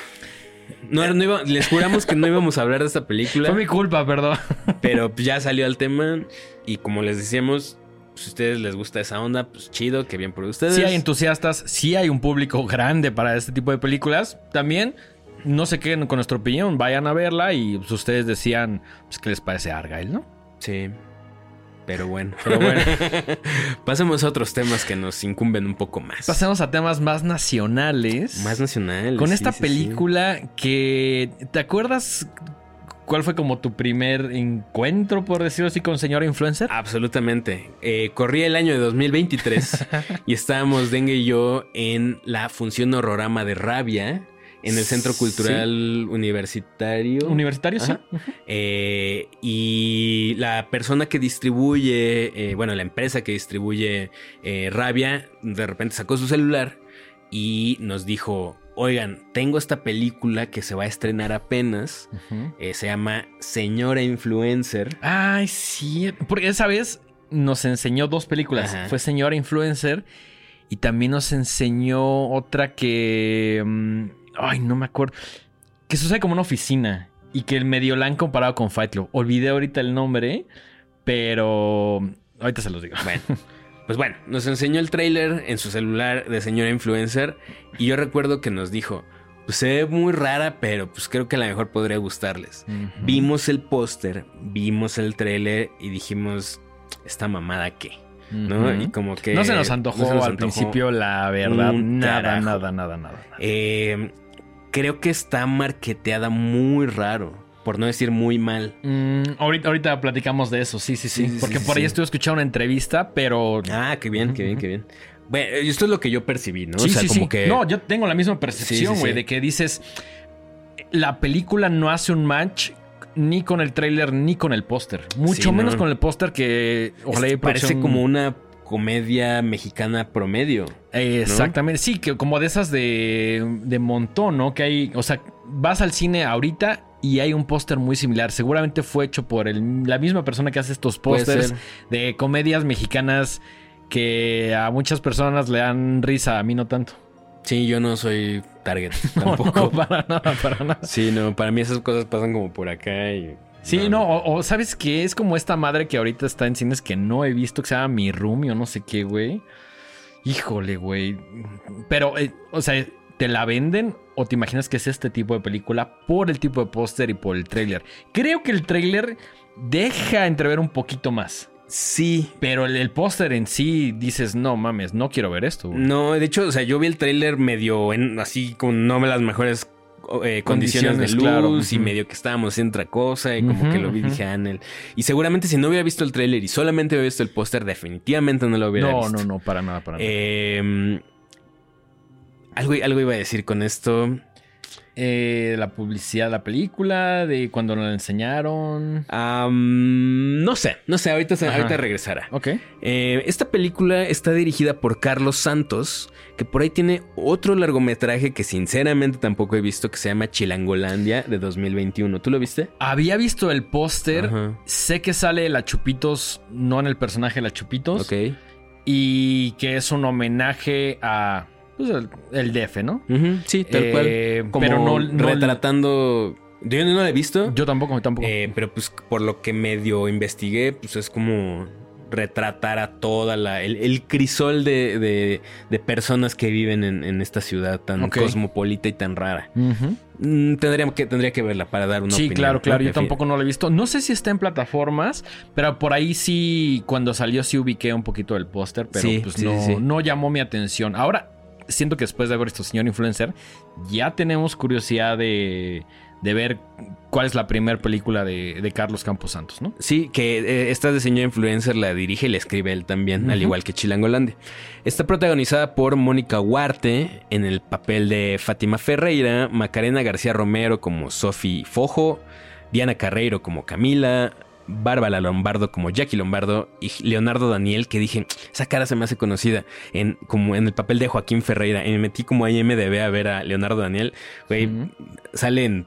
No, no iba- les juramos que no íbamos a hablar de esta película. Fue mi culpa, perdón. Pero pues, ya salió el tema. Y como les decíamos, si ustedes les gusta esa onda, pues chido, que bien por ustedes. Sí hay entusiastas, sí hay un público grande para este tipo de películas. También, no se queden con nuestra opinión, vayan a verla y pues, ustedes decían pues, qué les parece Argyle, ¿no? Sí. Pero bueno. Pero bueno. Pasemos a otros temas que nos incumben un poco más. Pasemos a temas más nacionales. Más nacionales. Con sí, esta sí, sí. película que... ¿Te acuerdas cuál fue como tu primer encuentro, por decirlo así, con señora influencer? Absolutamente. Eh, corría el año de 2023 y estábamos Dengue y yo en la función horrorama de Rabia en el Centro Sí. Cultural Universitario. Universitario, sí. Eh, y la persona que distribuye, eh, bueno, la empresa que distribuye eh, Rabia, de repente sacó su celular y nos dijo, oigan, tengo esta película que se va a estrenar apenas, eh, se llama Señora Influencer. Ay, sí. Porque esa vez nos enseñó dos películas. Ajá. Fue Señora Influencer y también nos enseñó otra que... mm, ay, no me acuerdo. Que sucede como una oficina y que el medio la han comparado con Fight Club. Olvidé ahorita el nombre, pero... Ahorita se los digo. Bueno, pues bueno, nos enseñó el tráiler en su celular de señora influencer y yo recuerdo que nos dijo, pues se ve muy rara, pero pues creo que a lo mejor podría gustarles. Vimos el póster, vimos el tráiler y dijimos, esta mamada qué, ¿no? Y como que... no se nos antojó no se nos al principio, la verdad. Nada, nada, nada, nada, nada. Eh, creo que está marketeada muy raro, por no decir muy mal. Mm, ahorita, ahorita platicamos de eso, sí, sí, sí. Porque sí, por ahí estuve escuchando una entrevista, pero... Ah, qué bien, qué bien, qué bien. Bueno, esto es lo que yo percibí, ¿no? Sí, o sea, sí, como sí. que... No, yo tengo la misma percepción, güey, de que dices, la película no hace un match ni con el tráiler ni con el póster. Mucho menos no. con el póster que ojalá parece como una comedia mexicana promedio. Exactamente, sí, que como de esas de, de montón, ¿no? Que hay, o sea, vas al cine ahorita y hay un póster muy similar. Seguramente fue hecho por el- la misma persona que hace estos pósters de comedias mexicanas que a muchas personas le dan risa, a mí no tanto. Sí, yo no soy target No, tampoco. no, para nada, para nada. Sí, no, para mí esas cosas pasan como por acá y... Sí, no, o, o sabes que es como esta madre que ahorita está en cines que no he visto, que se llama Mi Roomie o no sé qué, güey. Híjole, güey. Pero, eh, o sea, ¿te la venden o te imaginas que es este tipo de película por el tipo de póster y por el tráiler? Creo que el tráiler deja entrever un poquito más. Sí. Pero el, el póster en sí dices, no mames, no quiero ver esto. güey". No, de hecho, o sea, yo vi el tráiler medio en, así con no las mejores eh, condiciones, de Condiciones, luz claro. y medio que estábamos en otra cosa y como que lo vi y ujú. dije, Anel. Y seguramente si no hubiera visto el tráiler y solamente hubiera visto el póster, definitivamente no lo hubiera No, visto. no, no, para nada, para nada. Eh, algo, algo iba a decir con esto. Eh, la publicidad de la película, de cuando la enseñaron. No sé, no sé, ahorita, Ajá. ahorita regresará. Ok. Eh, esta película está dirigida por Carlos Santos, que por ahí tiene otro largometraje que sinceramente tampoco he visto, que se llama Chilangolandia de 2021. ¿Tú lo viste? Había visto el póster. Sé que sale la Chupitos, no en el personaje la Chupitos. Ok. Y que es un homenaje a pues, el, el DF, ¿no? Sí, tal Eh, cual. Como pero no- no- retratando... Yo no la he visto, Yo tampoco, tampoco. eh, pero pues por lo que medio investigué, pues es como retratar a toda la... El, el crisol de, de- de personas que viven en, en esta ciudad tan cosmopolita y tan rara. Mm, tendría, que, tendría que verla para dar una Sí, opinión. claro, claro. ¿no? Yo tampoco no lo he visto. No sé si está en plataformas, pero por ahí sí, cuando salió sí ubiqué un poquito del póster, pero Sí, pues sí, no, sí. no llamó mi atención. Ahora, siento que después de haber visto Señor Influencer, ya tenemos curiosidad de, de ver cuál es la primera película de, de Carlos Campos Santos, ¿no? Sí, que eh, esta de señor influencer la dirige y la escribe él también, al igual que Chilangolandia. Está protagonizada por Mónica Huarte en el papel de Fátima Ferreira, Macarena García Romero como Sofi Fojo, Diana Carreiro como Camila, Bárbara Lombardo como Jackie Lombardo y Leonardo Daniel, que dije, esa cara se me hace conocida, en, como en el papel de Joaquín Ferreira. Y me metí como a IMDB a ver a Leonardo Daniel. Güey, salen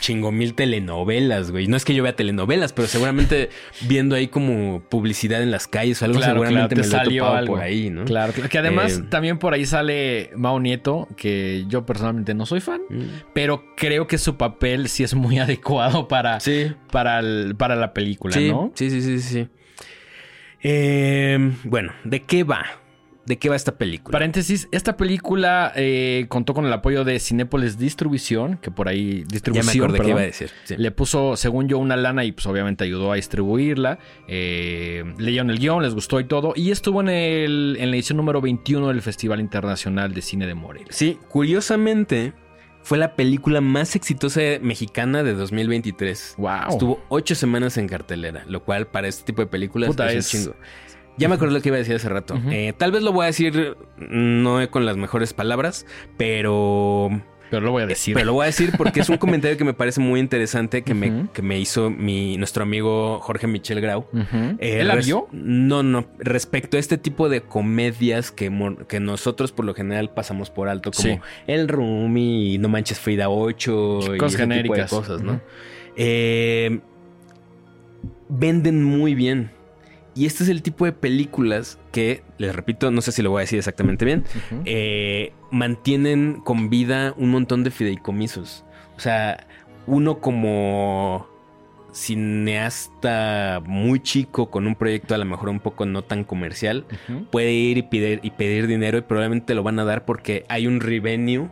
chingo mil telenovelas, güey. No es que yo vea telenovelas, pero seguramente viendo ahí como publicidad en las calles o algo, Claro, seguramente claro, te me lo salió algo. por ahí, ¿no? Claro, que además Eh, también por ahí sale Mao Nieto, que yo personalmente no soy fan, Mm. pero creo que su papel sí es muy adecuado para, Sí, para, el- para la película, sí, ¿no? sí, sí, sí, sí. Eh, bueno, ¿de qué va? ¿De qué va esta película? Paréntesis, esta película eh, contó con el apoyo de Cinépolis Distribución, que por ahí ya me distribución, acordé qué perdón, iba a decir. sí. le puso, según yo, una lana y pues obviamente ayudó a distribuirla. Eh, leyeron el guion, les gustó y todo. Y estuvo en, el, en la edición número 21 del Festival Internacional de Cine de Morelia. Sí, curiosamente, fue la película más exitosa mexicana de 2023. Wow. Estuvo ocho semanas en cartelera, lo cual para este tipo de películas Puta, es, es- un chingo. Ya me acordé lo que iba a decir hace rato. Eh, tal vez lo voy a decir no con las mejores palabras, pero, Pero lo voy a decir. pero lo voy a decir porque es un comentario que me parece muy interesante que, me, que me hizo mi, nuestro amigo Jorge Michel Grau. Ujú. Eh, ¿Él la res- vio? No, no. Respecto a este tipo de comedias que, que nosotros por lo general pasamos por alto, como Sí. El Rumi y No Manches Frida 8 y Cosas ese tipo de genéricas. cosas, ¿no? Eh, venden muy bien. Y este es el tipo de películas que, les repito, no sé si lo voy a decir exactamente bien, eh, mantienen con vida un montón de fideicomisos. O sea, uno como cineasta muy chico con un proyecto a lo mejor un poco no tan comercial, puede ir y pedir, y pedir dinero y probablemente te lo van a dar porque hay un revenue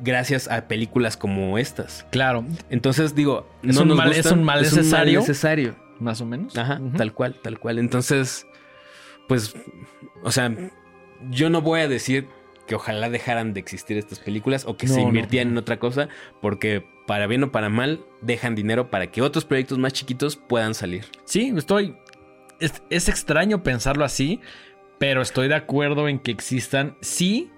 gracias a películas como estas. Claro, Entonces digo, Es no un nos mal- es un mal necesario. necesario. Más o menos. Ajá, tal cual, tal cual. Entonces, pues, o sea, yo no voy a decir que ojalá dejaran de existir estas películas o que No, se no. invirtieran en otra cosa, porque para bien o para mal dejan dinero para que otros proyectos más chiquitos puedan salir. Sí, estoy. Es, es extraño pensarlo así, pero estoy de acuerdo en que existan. Sí,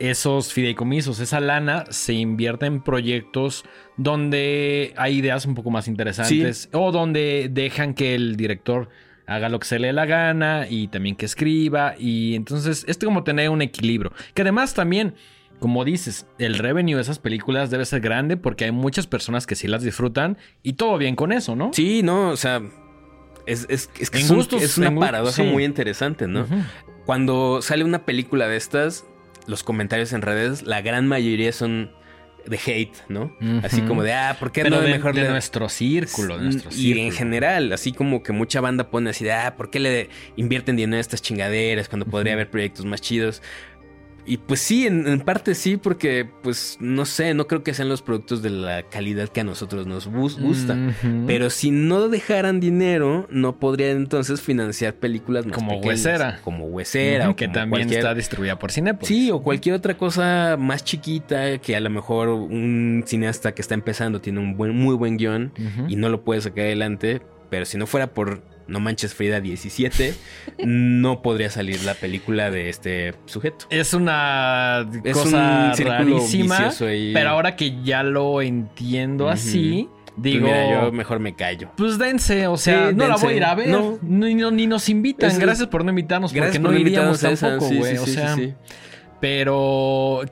esos fideicomisos, esa lana se invierte en proyectos donde hay ideas un poco más interesantes o donde dejan que el director haga lo que se le dé la gana y también que escriba. Y entonces, es como tener un equilibrio. Que además también. Como dices, el revenue de esas películas debe ser grande porque hay muchas personas que sí las disfrutan y todo bien con eso, ¿no? Sí, no, o sea, es, es, es que En es, un- gustos, es una paradoja sí. muy interesante, ¿no? Cuando sale una película de estas, los comentarios en redes, la gran mayoría son de hate, ¿no? Así como de, ah, ¿por qué Pero no de, mejor de le- nuestro círculo, de nuestro y círculo. en general, así como que mucha banda pone así de, ah, ¿por qué le invierten dinero a estas chingaderas cuando podría haber proyectos más chidos? Y pues sí, en, en parte sí, porque pues no sé, no creo que sean los productos de la calidad que a nosotros nos gusta. Pero si no dejaran dinero, no podrían entonces financiar películas más Como pequeñas, Huesera. Como Huesera. O que como también cualquier- está distribuida por Cinepolis. Sí, o cualquier otra cosa más chiquita que a lo mejor un cineasta que está empezando tiene un buen, muy buen guion y no lo puede sacar adelante, pero si no fuera por No Manches Frida 17, no podría salir la película de este sujeto. Es una Es cosa un rarísima. Pero ahora que ya lo entiendo así, Pues digo. mira, yo mejor me callo. Pues dense, o sea, Sí, no la voy a ir a ver. No. Ni, no- ni nos invitan. Es- Gracias por no invitarnos, porque por no invitarnos iríamos tampoco, güey. sí, o sea, pero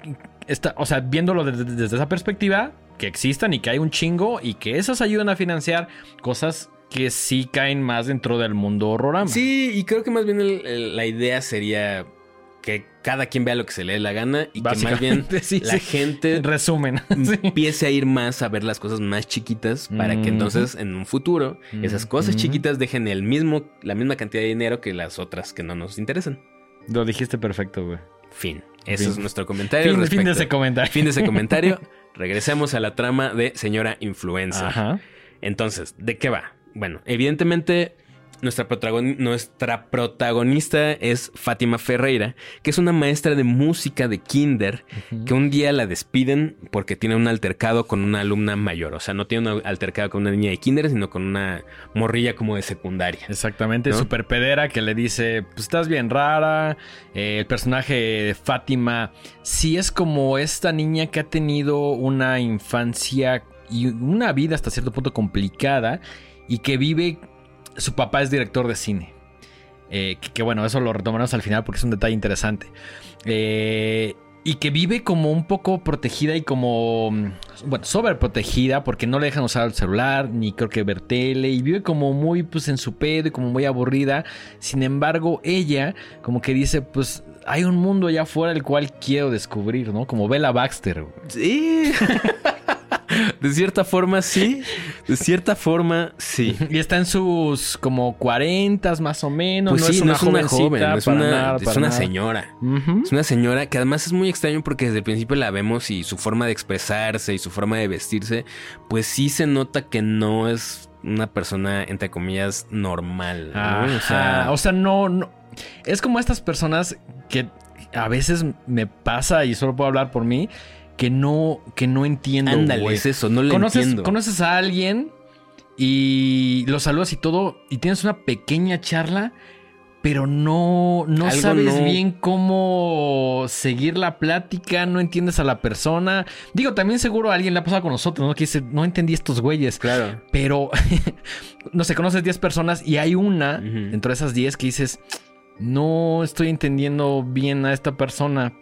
está, o sea, viéndolo desde, desde esa perspectiva, que existan y que hay un chingo y que esas ayudan a financiar cosas que sí caen más dentro del mundo horrorama. Sí, y creo que más bien el- el- la idea sería que cada quien vea lo que se le dé la gana y que más bien sí, la sí. gente En resumen. empiece a ir más a ver las cosas más chiquitas para que Ujú. entonces en un futuro esas cosas Ujú. chiquitas dejen el mismo, la misma cantidad de dinero que las otras que no nos interesan. Lo dijiste perfecto, güey. Fin. Ese Fin. es nuestro comentario. Fin, fin de ese comentario. fin de ese comentario. Regresemos a la trama de señora influencer. Ajá. Entonces, ¿de qué va? Bueno, evidentemente nuestra, protagon- nuestra protagonista es Fátima Ferreira, que es una maestra de música de kinder, que un día la despiden porque tiene un altercado con una alumna mayor. O sea, no tiene un altercado con una niña de kinder, sino con una morrilla como de secundaria. Exactamente, ¿No? super pedera que le dice, pues estás bien rara. Eh, el personaje de Fátima sí es como esta niña que ha tenido una infancia y una vida hasta cierto punto complicada y que vive, su papá es director de cine. Eh, que, que bueno, eso lo retomaremos al final porque es un detalle interesante. Eh, y que vive como un poco protegida y como, mm, bueno, sobreprotegida porque no le dejan usar el celular ni creo que ver tele y vive como muy pues en su pedo y como muy aburrida. Sin embargo, ella como que dice pues hay un mundo allá afuera el cual quiero descubrir, ¿no? Como Bella Baxter. Sí. de cierta forma, sí. De cierta forma, sí. Y está en sus como 40 más o menos. Pues no sí, es una no es una joven, es una, nada, es para una nada. señora. Es una señora que además es muy extraño porque desde el principio la vemos y su forma de expresarse y su forma de vestirse, pues sí se nota que no es una persona, entre comillas, normal. ¿no? Ajá, O sea, no, no. Es como estas personas que a veces me pasa, y solo puedo hablar por mí, que no, que no entiendo. ándale, es eso, no le conoces, entiendo. conoces a alguien y lo saludas y todo, y tienes una pequeña charla, pero no, no Algo sabes no- bien cómo seguir la plática, no entiendes a la persona. Digo, también seguro a alguien le ha pasado con nosotros, ¿no? Que dice, no entendí estos güeyes. Claro. Pero, no sé, conoces 10 personas y hay una Ujú. dentro de esas 10 que dices, no estoy entendiendo bien a esta persona.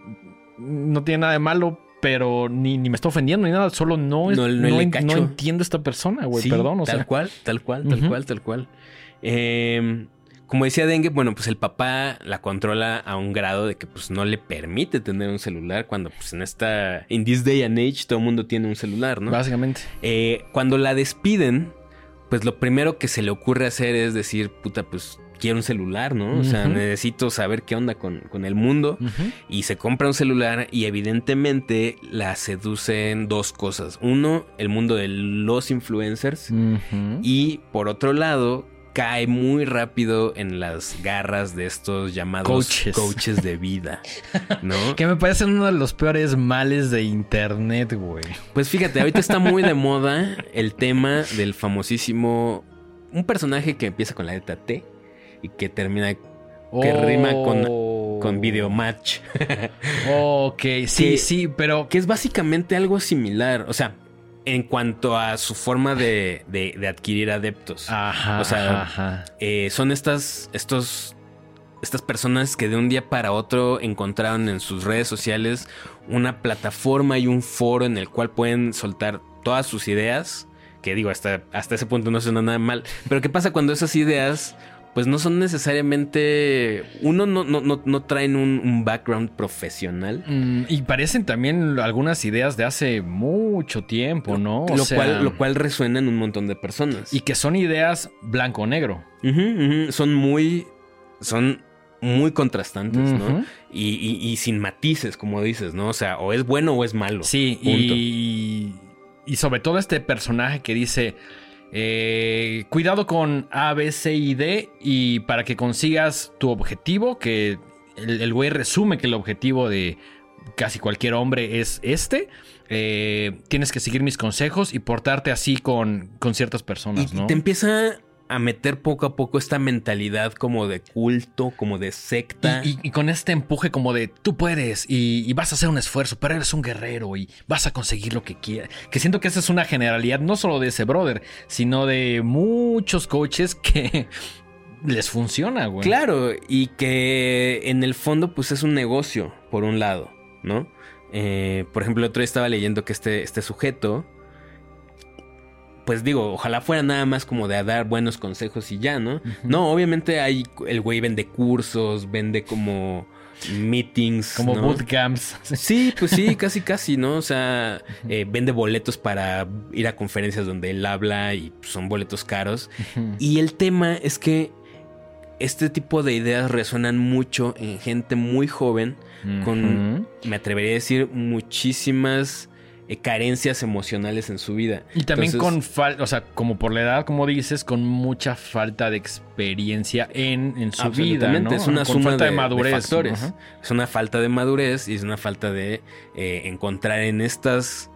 No tiene nada de malo, pero ni, ni me está ofendiendo ni nada. Solo no, es- No- no no no entiendo a esta persona, güey. Sí, Perdón, o tal sea. cual, tal cual, tal cual, tal cual. Eh, como decía Dengue, bueno, pues el papá la controla a un grado de que pues no le permite tener un celular cuando pues en esta, in this day and age todo el mundo tiene un celular, ¿no? Básicamente. Eh, cuando la despiden, pues lo primero que se le ocurre hacer es decir, puta, pues quiero un celular, ¿no? O sea, necesito saber qué onda con, con el mundo. Y se compra un celular y evidentemente la seducen dos cosas. Uno, el mundo de los influencers. Y por otro lado, cae muy rápido en las garras de estos llamados Coaches. coaches, de vida, ¿no? Que me parece uno de los peores males de internet, güey. Pues fíjate, ahorita está muy de moda el tema del famosísimo... Un personaje que empieza con la letra T y que termina Que rima con- con video match. Ok, sí, Que- sí, pero... que es básicamente algo similar. O sea, en cuanto a su forma de, de- de adquirir adeptos. Ajá, O sea, ajá. Eh, son estas, estos, estas personas que de un día para otro encontraron en sus redes sociales una plataforma y un foro en el cual pueden soltar todas sus ideas. Que digo, hasta, hasta ese punto no suena nada mal. Pero ¿qué pasa cuando esas ideas, pues no son necesariamente. Uno no, no, no, no traen un, un background profesional. Mm, y parecen también algunas ideas de hace mucho tiempo, ¿no? O lo, sea, cual, lo cual resuena en un montón de personas. Y que son ideas blanco-negro. Son muy. Son muy contrastantes, ¿no? Y, y- y sin matices, como dices, ¿no? O sea, o es bueno o es malo. Sí, Punto. y, y sobre todo este personaje que dice, eh, cuidado con A, B, C y D y para que consigas tu objetivo, que el, el güey resume que el objetivo de casi cualquier hombre es este, eh, tienes que seguir mis consejos y portarte así con, con ciertas Y personas, ¿no? te empieza a meter poco a poco esta mentalidad como de culto, como de secta. Y, y- y con este empuje como de tú puedes y, y vas a hacer un esfuerzo, pero eres un guerrero y vas a conseguir lo que quieras. Que siento que esa es una generalidad no solo de ese brother, sino de muchos coaches que les funciona, güey. Claro, y que en el fondo pues es un negocio, por un lado, ¿no? Eh, por ejemplo, el otro día estaba leyendo que este, este sujeto, pues digo, ojalá fuera nada más como de a dar buenos consejos y ya, ¿no? No, obviamente hay, el güey vende cursos, vende como meetings. Como ¿no? bootcamps. Sí, pues sí, casi casi, ¿no? O sea, eh, vende boletos para ir a conferencias donde él habla y son boletos caros. Y el tema es que este tipo de ideas resuenan mucho en gente muy joven, con, me atrevería a decir, muchísimas eh, carencias emocionales en su vida. Y también Entonces, con falta, o sea, como por la edad, como dices, con mucha falta de experiencia en, en su vida, ¿no? es una con suma falta de, de, de madurez. factores. Ajá. Es una falta de madurez y es una falta de eh, encontrar en estas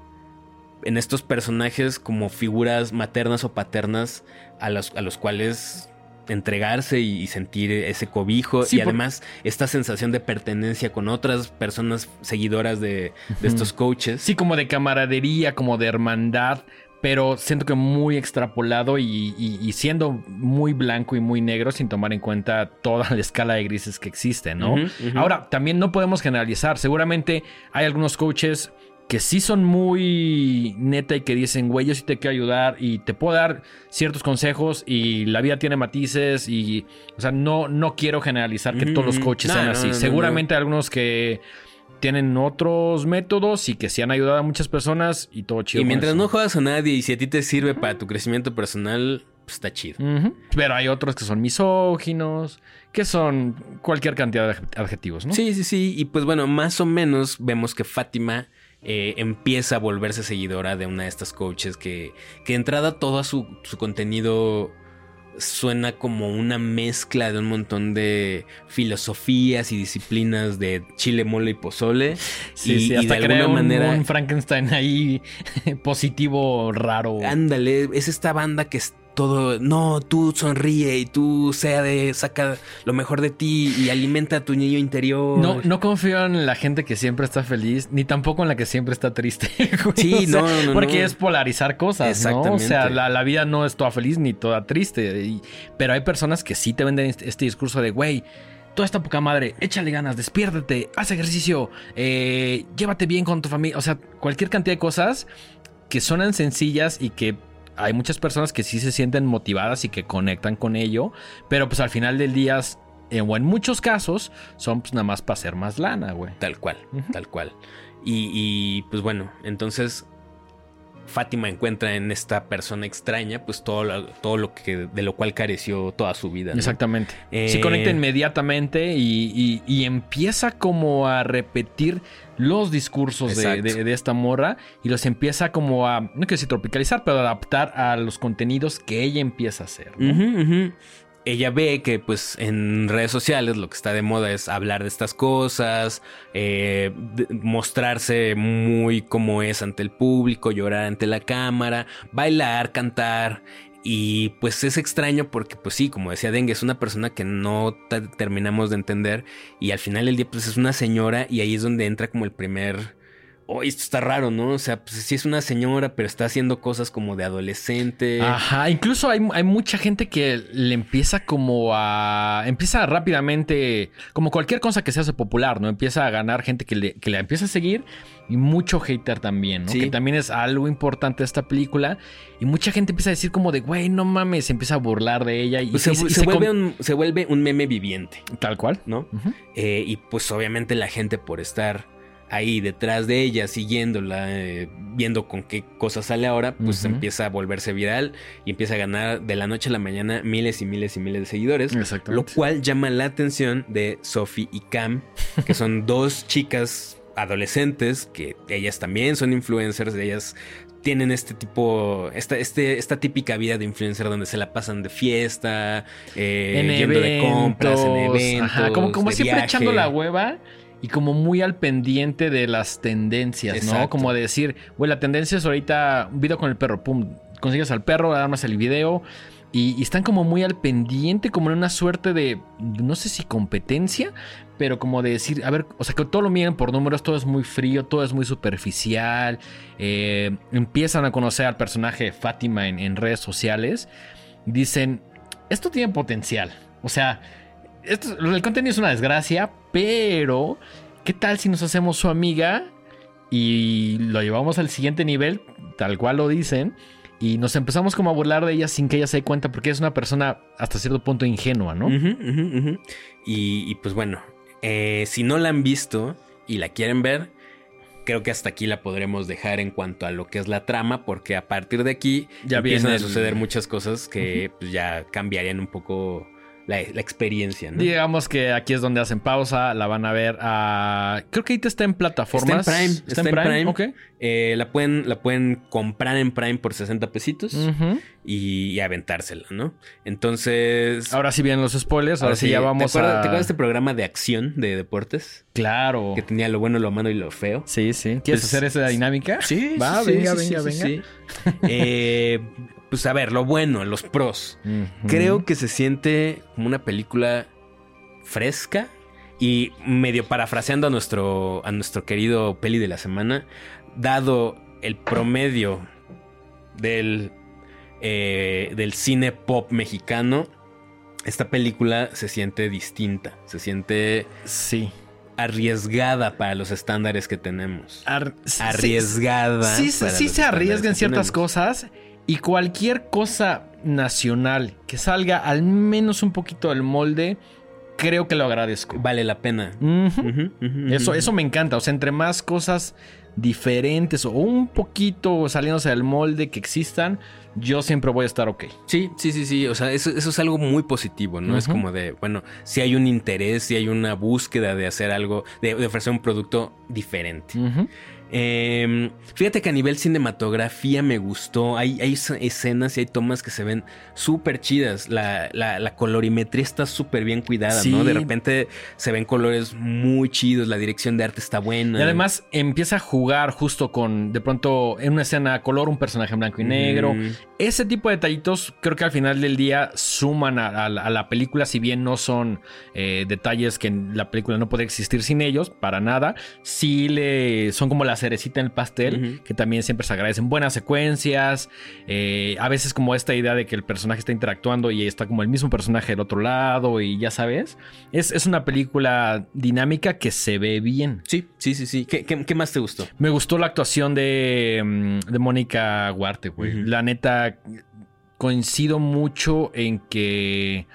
en estos personajes como figuras maternas o paternas a los, a los cuales entregarse y, y sentir ese cobijo Sí, y por- además esta sensación de pertenencia con otras personas seguidoras de, de estos coaches. Sí, como de camaradería, como de hermandad, pero siento que muy extrapolado y, y- y siendo muy blanco y muy negro sin tomar en cuenta toda la escala de grises que existe, ¿no? Ahora, también no podemos generalizar. Seguramente hay algunos coaches que sí son muy neta y que dicen, güey, yo sí te quiero ayudar y te puedo dar ciertos consejos y la vida tiene matices y, o sea, no, no quiero generalizar que todos los coaches No, sean no, así. no, Seguramente hay algunos que tienen otros métodos y que sí han ayudado a muchas personas y todo chido. y mientras no jodas a nadie y si a ti te sirve para tu crecimiento personal, pues está chido. Pero hay otros que son misóginos, que son cualquier cantidad de adjetivos, ¿no? Sí, sí, sí. Y pues bueno, más o menos vemos que Fátima eh, empieza a volverse seguidora de una de estas coaches que, que de entrada todo su, su contenido suena como una mezcla de un montón de filosofías y disciplinas de chile, mole y pozole. Sí, y, sí, y hasta de crea alguna un, manera... un Frankenstein ahí positivo, raro. Ándale, es esta banda que todo, no, tú sonríe y tú sea de, saca lo mejor de ti y alimenta a tu niño interior. No, no confío en la gente que siempre está feliz, ni tampoco en la que siempre está triste. güey. Sí, O sea, no, no, Porque no. es polarizar cosas, ¿no? O Exactamente. sea, la, la vida no es toda feliz ni toda triste. y- pero hay personas que sí te venden este, este discurso de, güey, toda esta poca madre, échale ganas, despiértate, haz ejercicio, eh, llévate bien con tu familia. O sea, cualquier cantidad de cosas que suenan sencillas y que hay muchas personas que sí se sienten motivadas y que conectan con ello, pero pues al final del día, eh, o en muchos casos, son pues nada más para hacer más lana, güey. Tal cual, tal cual. Y, y, pues bueno, entonces Fátima encuentra en esta persona extraña, pues todo lo, todo lo que de lo cual careció toda su vida. ¿no? Exactamente. Eh, Se conecta inmediatamente y, y- y empieza como a repetir los discursos de, de- de esta morra y los empieza como a, no quiero decir tropicalizar, pero adaptar a los contenidos que ella empieza a hacer. Ella ve que pues en redes sociales lo que está de moda es hablar de estas cosas, eh, mostrarse muy como es ante el público, llorar ante la cámara, bailar, cantar. Y pues es extraño porque pues sí, como decía Dengue, es una persona que no terminamos de entender y al final del día pues es una señora y ahí es donde entra como el primer... Oh, esto está raro, ¿no? O sea, pues sí es una señora, pero está haciendo cosas como de adolescente. Ajá, incluso hay, hay mucha gente que le empieza como a... Empieza rápidamente, como cualquier cosa que se hace popular, ¿no? Empieza a ganar gente que le, que la empieza a seguir y mucho hater también, ¿no? Sí. Que también es algo importante esta película. Y mucha gente empieza a decir como de, güey, no mames, se empieza a burlar de ella. Y, Pues se, y- y se se vuelve un, se vuelve un meme viviente, Tal cual. ¿no? Eh, y pues obviamente la gente por estar ahí detrás de ella, siguiéndola, eh, viendo con qué cosas sale ahora, pues empieza a volverse viral y empieza a ganar de la noche a la mañana miles y miles y miles de seguidores. Lo cual llama la atención de Sophie y Cam, que son dos chicas adolescentes, que ellas también son influencers, ellas tienen este tipo, esta, este, esta típica vida de influencer donde se la pasan de fiesta, eh, en yendo de compras, en eventos, ajá, como, siempre viaje. echando la hueva y como muy al pendiente de las tendencias, ¿no? Como de decir, güey, la tendencia es ahorita un video con el perro, pum, consigues al perro, armas el video. y, y están como muy al pendiente, como en una suerte de, no sé si competencia, pero como de decir, a ver, o sea, que todo lo miden por números, todo es muy frío, todo es muy superficial. eh, empiezan a conocer al personaje de Fátima en, en redes sociales. Dicen, esto tiene potencial. O sea, esto- el contenido es una desgracia, pero ¿qué tal si nos hacemos su amiga y lo llevamos al siguiente nivel, tal cual lo dicen? Y nos empezamos como a burlar de ella sin que ella se dé cuenta, porque es una persona hasta cierto punto ingenua, ¿no? Y, y, pues bueno, eh, si no la han visto y la quieren ver, creo que hasta aquí la podremos dejar en cuanto a lo que es la trama, porque a partir de aquí Ya empiezan viene a suceder muchas cosas que pues, ya cambiarían un poco la, la experiencia, ¿no? Digamos que aquí es donde hacen pausa, la van a ver a... Creo que ahorita está en plataformas. Está en Prime, Está, en Prime, ok. Eh, la, pueden, la pueden comprar en Prime por 60 pesitos y, y aventársela, ¿no? Entonces... Ahora sí vienen los spoilers, ahora, sí ya vamos ¿te acuerdas, a... ¿Te acuerdas de este programa de acción de deportes? Claro. Que tenía lo bueno, lo malo y lo feo. Sí, sí. ¿Quieres Pues- hacer esa dinámica? Sí, Va, sí, venga, sí, venga, venga. sí. Eh, pues a ver, lo bueno, los pros. Creo que se siente como una película fresca y medio parafraseando a nuestro, a nuestro querido peli de la semana, dado el promedio del, eh, del cine pop mexicano, esta película se siente distinta, se siente Sí. arriesgada para los estándares que tenemos. Ar- Arriesgada. Sí, sí, sí se arriesga en estándares que ciertas tenemos. cosas y cualquier cosa nacional que salga al menos un poquito del molde, creo que lo agradezco. Vale la pena. Eso, eso me encanta. O sea, entre más cosas diferentes o un poquito saliéndose del molde que existan, yo siempre voy a estar ok. Sí, sí, sí, sí. O sea, eso, eso es algo muy positivo, ¿no? Es como de, bueno, si hay un interés, si hay una búsqueda de hacer algo, de, de ofrecer un producto diferente. Ujú. Eh, fíjate que a nivel cinematografía me gustó. Hay, hay es- escenas y hay tomas que se ven súper chidas. La, la- la colorimetría está súper bien cuidada, Sí. ¿no? De repente se ven colores muy chidos. La dirección de arte está buena. Y además empieza a jugar justo con, de pronto, en una escena a color, un personaje en blanco y negro. Mm. Ese tipo de detallitos creo que al final del día suman a, a la- a la película, si bien no son eh, detalles que la película no podría existir sin ellos, para nada. Sí le son como la cerecita en el pastel, que también siempre se agradecen. Buenas secuencias, eh, a veces como esta idea de que el personaje está interactuando y está como el mismo personaje del otro lado y ya sabes. Es, es una película dinámica que se ve bien. Sí, sí, sí, sí. ¿Qué, qué- qué más te gustó? Me gustó la actuación de, mm, de Mónica Huarte, güey. La neta, coincido mucho en que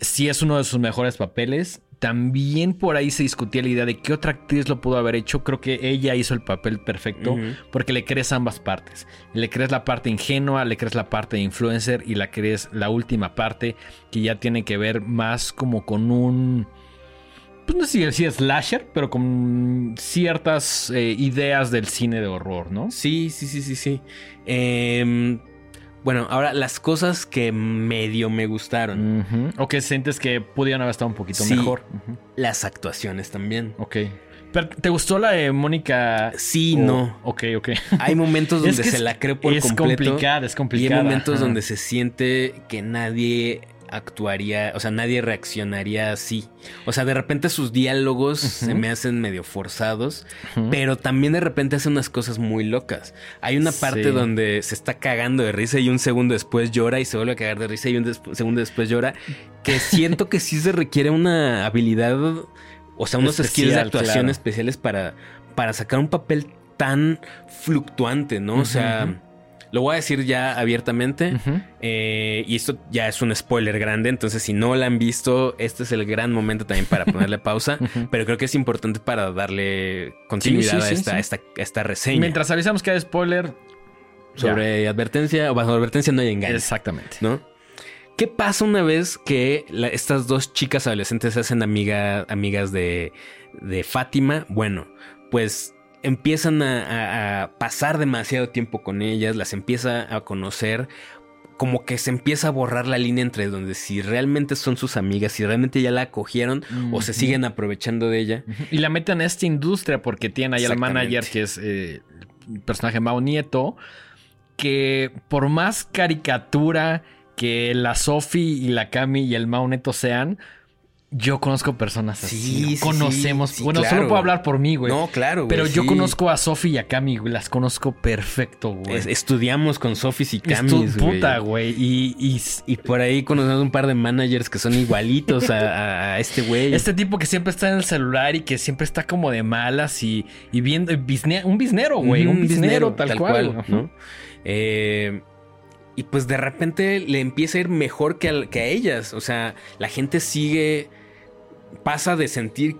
sí es uno de sus mejores papeles. También por ahí se discutía la idea de qué otra actriz lo pudo haber hecho. Creo que ella hizo el papel perfecto porque le crees ambas partes. Le crees la parte ingenua, le crees la parte de influencer y la crees la última parte que ya tiene que ver más como con un... Pues no sé si decir slasher, pero con ciertas eh, ideas del cine de horror, ¿no? Sí, sí, sí, sí, sí. Em, bueno, ahora las cosas que medio me gustaron. O que sientes que pudieran haber estado un poquito Sí. mejor. Las actuaciones también. Ok. Pero, ¿Te gustó la de Mónica? Sí, no. Ok, ok. Hay momentos donde Es que se es- la creo por es completo. complicada, es Y hay complicada. momentos ajá. donde se siente que nadie actuaría, o sea, nadie reaccionaría así. O sea, de repente sus diálogos se me hacen medio forzados, pero también de repente hace unas cosas muy locas. Hay una parte Sí. donde se está cagando de risa y un segundo después llora y se vuelve a cagar de risa y un segundo después llora, que siento que sí se requiere una habilidad, o sea, unos skills de actuación claro. especiales para, para sacar un papel tan fluctuante, ¿no? O sea. Lo voy a decir ya abiertamente. Eh, y esto ya es un spoiler grande, entonces si no la han visto, este es el gran momento también para ponerle pausa. Pero creo que es importante para darle continuidad Sí, sí, a, esta, sí. esta, reseña. Mientras avisamos que hay spoiler. Sobre advertencia, o bajo advertencia no hay engaño, Exactamente. ¿no? ¿Qué pasa una vez que la- estas dos chicas adolescentes se hacen amiga, amigas de, de Fátima? Bueno, pues empiezan a, a- a pasar demasiado tiempo con ellas, las empieza a conocer, como que se empieza a borrar la línea entre donde si realmente son sus amigas, si realmente ya la acogieron o se siguen aprovechando de ella. Y la meten a esta industria porque tiene ahí al manager que es eh, el personaje Mao Nieto, que por más caricatura que la Sofi y la Cami y el Mau Neto sean, yo conozco personas así. Sí, ¿no? sí, Conocemos. sí, bueno, claro. solo puedo hablar por mí, güey. No, claro, güey. Pero yo sí. conozco a Sofi y a Cami, güey. Las conozco perfecto, güey. Es- estudiamos con Sofis y Es tu güey. puta, güey. Y, y- Y por ahí conocemos un par de managers que son igualitos a, a- a este güey. este tipo que siempre está en el celular y que siempre está como de malas y, y viendo. un bisnero, güey. Ujú, un bisnero, tal, cual. Eh, y pues de repente le empieza a ir mejor que, al- que a ellas. O sea, la gente sigue. Pasa de sentir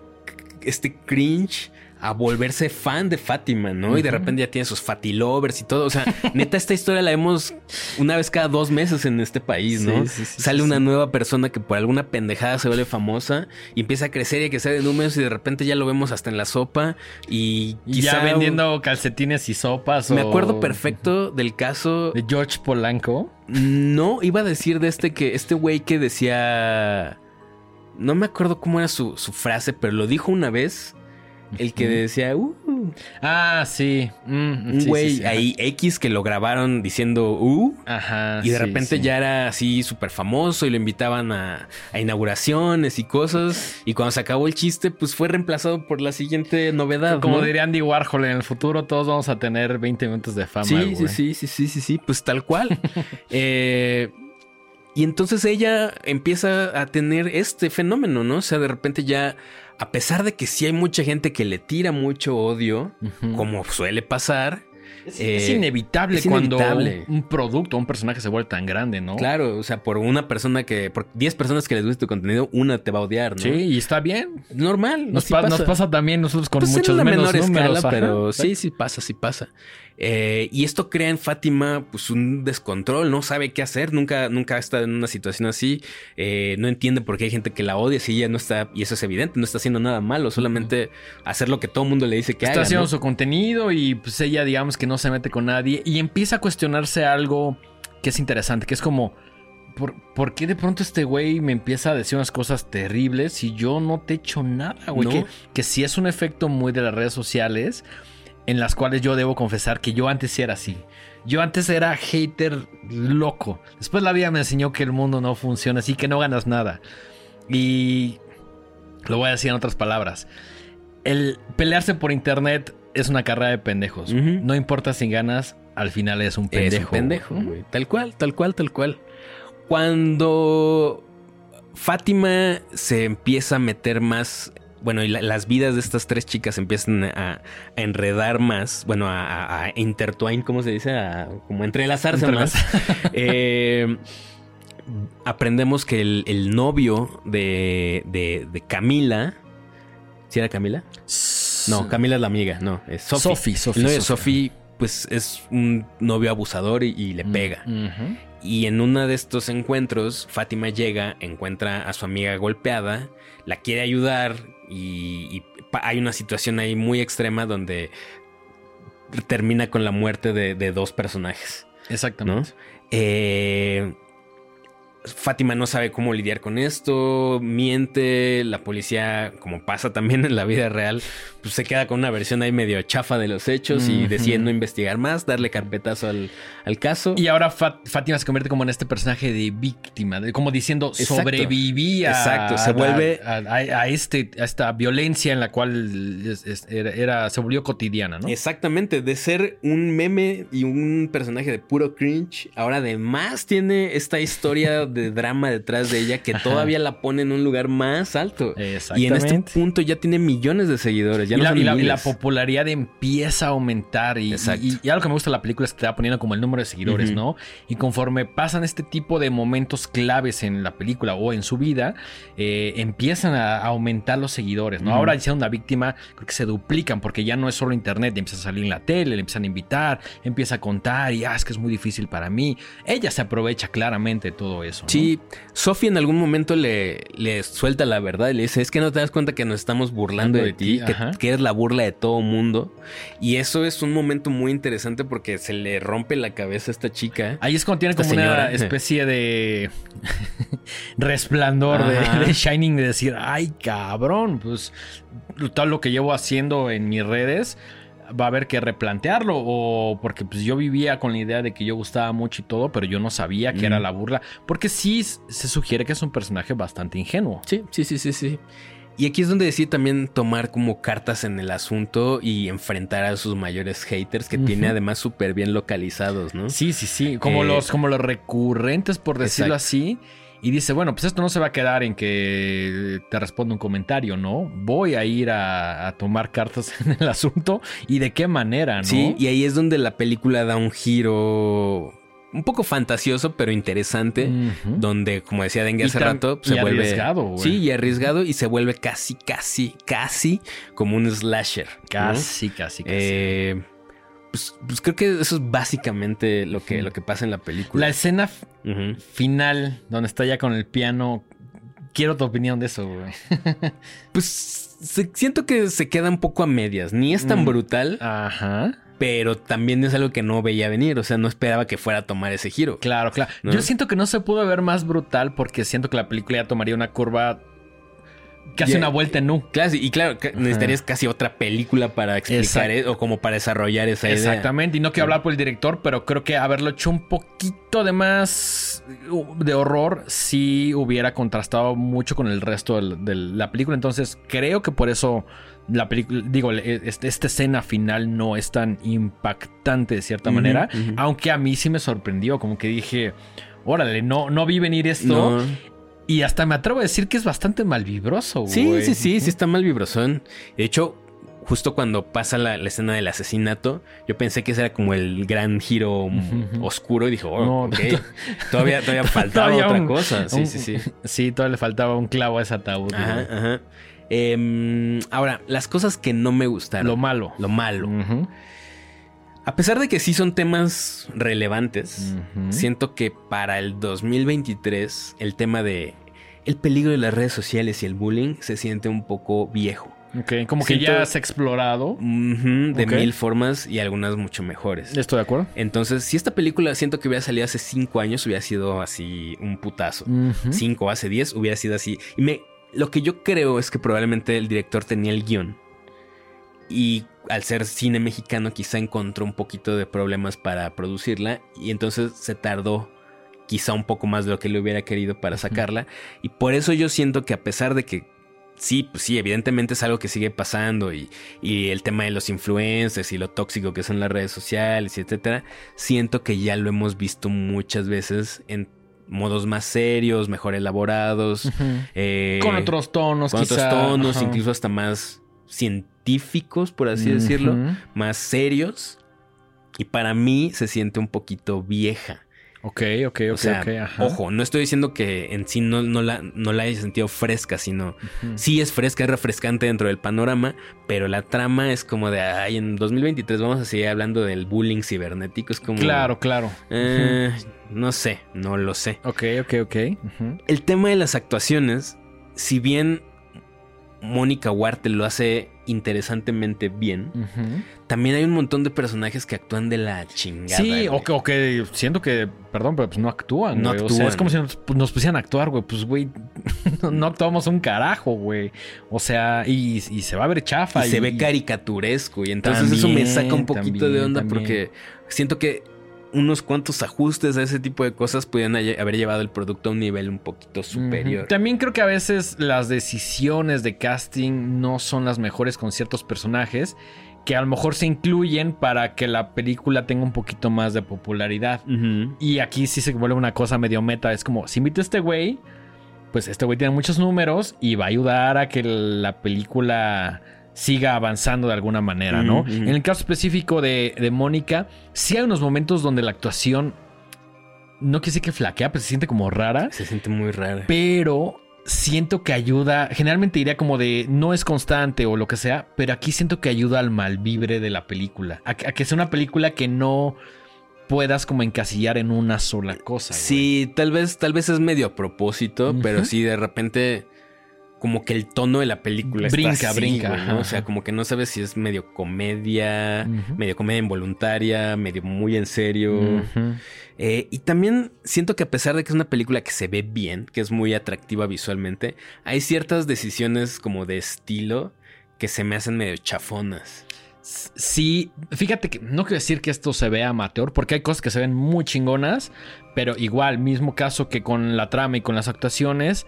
este cringe a volverse fan de Fátima, ¿no? Y de repente ya tiene sus Fatilovers y todo. O sea, neta, esta historia la vemos una vez cada dos meses en este país, ¿no? Sí, sí, sí, Sale una nueva persona que por alguna pendejada se vuelve famosa y empieza a crecer y a crecer de números y de repente ya lo vemos hasta en la sopa y Y ya quizá- vendiendo calcetines y sopas. Me acuerdo perfecto del caso. De George Polanco. No, iba a decir de este que este güey que decía. No me acuerdo cómo era su, su frase, pero lo dijo una vez. El que decía, uh, Ah, sí. Mm, un sí, güey sí, ahí X que lo grabaron diciendo, uh, Ajá. y de repente ya era así súper famoso y lo invitaban a, a inauguraciones y cosas. Y cuando se acabó el chiste, pues fue reemplazado por la siguiente novedad. Como ¿no? diría Andy Warhol, en el futuro todos vamos a tener 20 minutos de fama. Sí, güey. sí, sí, sí, sí, sí, sí, pues tal cual. Eh, y entonces ella empieza a tener este fenómeno, ¿no? O sea, de repente ya, a pesar de que sí hay mucha gente que le tira mucho odio, como suele pasar, Es, eh, es inevitable es cuando. Un, un producto, un personaje se vuelve tan grande, ¿no? claro, o sea, por una persona que, por 10 personas que les guste tu contenido, una te va a odiar, ¿no? Sí, y está bien. Normal, Nos, así pa- nos pasa también nosotros con Pues en muchos menos menor números. escala, pero sí, sí pasa, sí pasa. Eh, y esto crea en Fátima pues un descontrol, no sabe qué hacer, nunca, nunca ha estado en una situación así, eh, no entiende por qué hay gente que la odia si ella no está, y eso es evidente, no está haciendo nada malo, solamente hacer lo que todo el mundo le dice que Está haga. haciendo ¿no? su contenido y pues ella digamos que no se mete con nadie y empieza a cuestionarse algo que es interesante, que es como, ¿por, por qué de pronto este güey me empieza a decir unas cosas terribles si yo no te he hecho nada, güey? No. Que, que sí es un efecto muy de las redes sociales en las cuales yo debo confesar que yo antes sí era así. Yo antes era hater loco. Después la vida me enseñó que el mundo no funciona así, que no ganas nada. Y lo voy a decir en otras palabras. El pelearse por internet es una carrera de pendejos. No importa si ganas, al final es un pendejo. Es un pendejo. Tal cual, tal cual, tal cual. Cuando Fátima se empieza a meter más. Bueno, y la- las vidas de estas tres chicas empiezan a, a enredar más. Bueno, a, a, intertwine, ¿cómo se dice? A, como entrelazarse Entrelaz- más. Eh, aprendemos que el, el novio de, de, de Camila. ¿Sí era Camila? No, Camila es la amiga, no, es Sofi. Sofi, Sofi, El novio de pues es un novio abusador y, y le Mm, pega. Y en uno de estos encuentros, Fátima llega, encuentra a su amiga golpeada, la quiere ayudar y, y hay una situación ahí muy extrema donde termina con la muerte de, de dos personajes. Exactamente. Eh, Fátima no sabe cómo lidiar con esto, miente, la policía, como pasa también en la vida real, pues se queda con una versión ahí medio chafa de los hechos y decide no investigar más, darle carpetazo al, al caso. Y ahora Fat- Fátima se convierte como en este personaje de víctima, de- como diciendo Exacto. sobreviví a, Exacto, se vuelve- a, a- a este, a esta violencia en la cual es- es- era, era- se volvió cotidiana, ¿no? Exactamente, de ser un meme y un personaje de puro cringe, ahora además tiene esta historia de drama detrás de ella que Ajá. todavía la pone en un lugar más alto. Y en Exactamente. este punto ya tiene millones de seguidores. Ya y, no la, son y la- y la miles. popularidad empieza a aumentar. Y, algo que me gusta de la película es que te va poniendo como el número de seguidores. ¿no? Y conforme pasan este tipo de momentos claves en la película o en su vida, eh, empiezan a aumentar los seguidores, ¿no? Ahora, siendo una víctima, creo que se duplican porque ya no es solo internet, empieza a salir en la tele, le empiezan a invitar, empieza a contar y, ah, es que es muy difícil para mí. Ella se aprovecha claramente de todo eso. ¿No? Sí, Sophie en algún momento le, le suelta la verdad y le dice, es que no te das cuenta que nos estamos burlando de, De ti, que, eres la burla de todo mundo. Y eso es un momento muy interesante porque se le rompe la cabeza a esta chica. Ahí es cuando tiene como una especie de resplandor de, Shining de decir, ay cabrón, pues todo lo que llevo haciendo en mis redes va a haber que replantearlo o porque pues yo vivía con la idea de que yo gustaba mucho y todo, pero yo no sabía que era la burla, porque sí se sugiere que es un personaje bastante ingenuo. Sí, sí, sí, sí, sí. Y aquí es donde decide también tomar como cartas en el asunto y enfrentar a sus mayores haters que tiene además súper bien localizados, ¿no? Sí, sí, sí, como Eh, los como los recurrentes por decirlo exacto. así. Y dice, bueno, pues esto no se va a quedar en que te responda un comentario, ¿no? Voy a ir a, a tomar cartas en el asunto y de qué manera, ¿no? Sí, y ahí es donde la película da un giro un poco fantasioso, pero interesante. Donde, como decía Dengue Y hace rato, y se vuelve. arriesgado, güey. Sí, y arriesgado y se vuelve casi, casi, casi como un slasher. ¿no? Casi, casi, casi. Pues, pues creo que eso es básicamente lo que, lo que pasa en la película. La escena final, donde está ya con el piano. Quiero tu opinión de eso, güey. Pues se- siento que se queda un poco a medias. Ni es tan Mm. brutal, Ajá. pero también es algo que no veía venir. O sea, no esperaba que fuera a tomar ese giro. Claro, claro. ¿No? Yo siento que no se pudo ver más brutal porque siento que la película ya tomaría una curva. Casi Ya- una vuelta en U. Claro, y claro, que necesitarías casi otra película para explicar Exacto. e- o como para desarrollar esa idea. Exactamente, y no quiero hablar por el director, pero creo que haberlo hecho un poquito de más de horror sí hubiera contrastado mucho con el resto de la película. Entonces creo que por eso la película, digo, le- este- esta escena final no es tan impactante de cierta manera, aunque a mí sí me sorprendió, como que dije, órale, no, no vi venir esto. No. Y hasta me atrevo a decir que es bastante malvibroso. Sí, güey. sí, sí, sí está mal vibrosón. De hecho, justo cuando pasa la, la escena del asesinato, yo pensé que ese era como el gran giro oscuro y dije, oh, No, ok. todavía, todavía faltaba Todavía otra un- cosa. Sí, un- sí, sí. Sí, todavía le faltaba un clavo a ese ataúd. Ajá, ajá. Em, ahora, las cosas que no me gustaron. Lo malo. Lo malo. Ujú. A pesar de que sí son temas relevantes, siento que para el 2023 el tema de el peligro de las redes sociales y el bullying se siente un poco viejo. Ok, como que ya has explorado. De mil formas y algunas mucho mejores. Estoy de acuerdo. Entonces, si esta película siento que hubiera salido hace cinco años, hubiera sido así un putazo. Ujú. Cinco, hace diez, hubiera sido así. Y me, lo que yo creo es que probablemente el director tenía el guion. Y al ser cine mexicano, quizá encontró un poquito de problemas para producirla. Y entonces se tardó quizá un poco más de lo que le hubiera querido para sacarla. Y por eso yo siento que a pesar de que sí, pues sí, evidentemente es algo que sigue pasando y, y el tema de los influencers y lo tóxico que son las redes sociales y etcétera, siento que ya lo hemos visto muchas veces en modos más serios, mejor elaborados, eh, Con otros tonos, con otros tonos, incluso hasta más científicos, por así decirlo, más serios. Y para mí se siente un poquito vieja. Ok, ok, ok, O sea, ok. ajá. ojo, no estoy diciendo que en sí no, no la, no la haya sentido fresca, sino sí es fresca, es refrescante dentro del panorama, pero la trama es como de, ay, en 2023 vamos a seguir hablando del bullying cibernético, es como... Claro, claro. eh, no sé, no lo sé. Ok, ok, ok. El tema de las actuaciones, si bien Mónica Huarte lo hace interesantemente bien, también hay un montón de personajes que actúan de la chingada. Sí, o que, o que siento que, perdón, pero pues no actúan, No güey. O sea, actúan. es como si nos, pues, nos pusieran a actuar, güey. Pues, güey, no actuamos un carajo, güey. O sea, y, y se va a ver chafa. y se ve caricaturesco y entonces eso me saca un poquito de onda también. porque siento que unos cuantos ajustes a ese tipo de cosas pudieran haber llevado el producto a un nivel un poquito superior. También creo que a veces las decisiones de casting no son las mejores con ciertos personajes que a lo mejor se incluyen para que la película tenga un poquito más de popularidad. Y aquí sí se vuelve una cosa medio meta. Es como, si invito a este güey, pues este güey tiene muchos números y va a ayudar a que la película siga avanzando de alguna manera, ¿no? En el caso específico de, de Mónica, sí hay unos momentos donde la actuación, no quiere decir que flaquea, pero se siente como rara, Se siente muy raro. pero siento que ayuda, generalmente diría como de no es constante o lo que sea, pero aquí siento que ayuda al malvibre de la película, a, que- a que sea una película que no puedas como encasillar en una sola cosa. güey. Sí, tal vez, tal vez es medio a propósito, pero sí de repente como que el tono de la película Brinca, está así, brinca, güey, ¿no? O sea, como que no sabes si es medio comedia, medio comedia involuntaria, medio muy en serio. Eh, y también siento que a pesar de que es una película que se ve bien, que es muy atractiva visualmente, hay ciertas decisiones como de estilo que se me hacen medio chafonas. Sí, fíjate que no quiero decir que esto se vea amateur, porque hay cosas que se ven muy chingonas, pero igual, mismo caso que con la trama y con las actuaciones,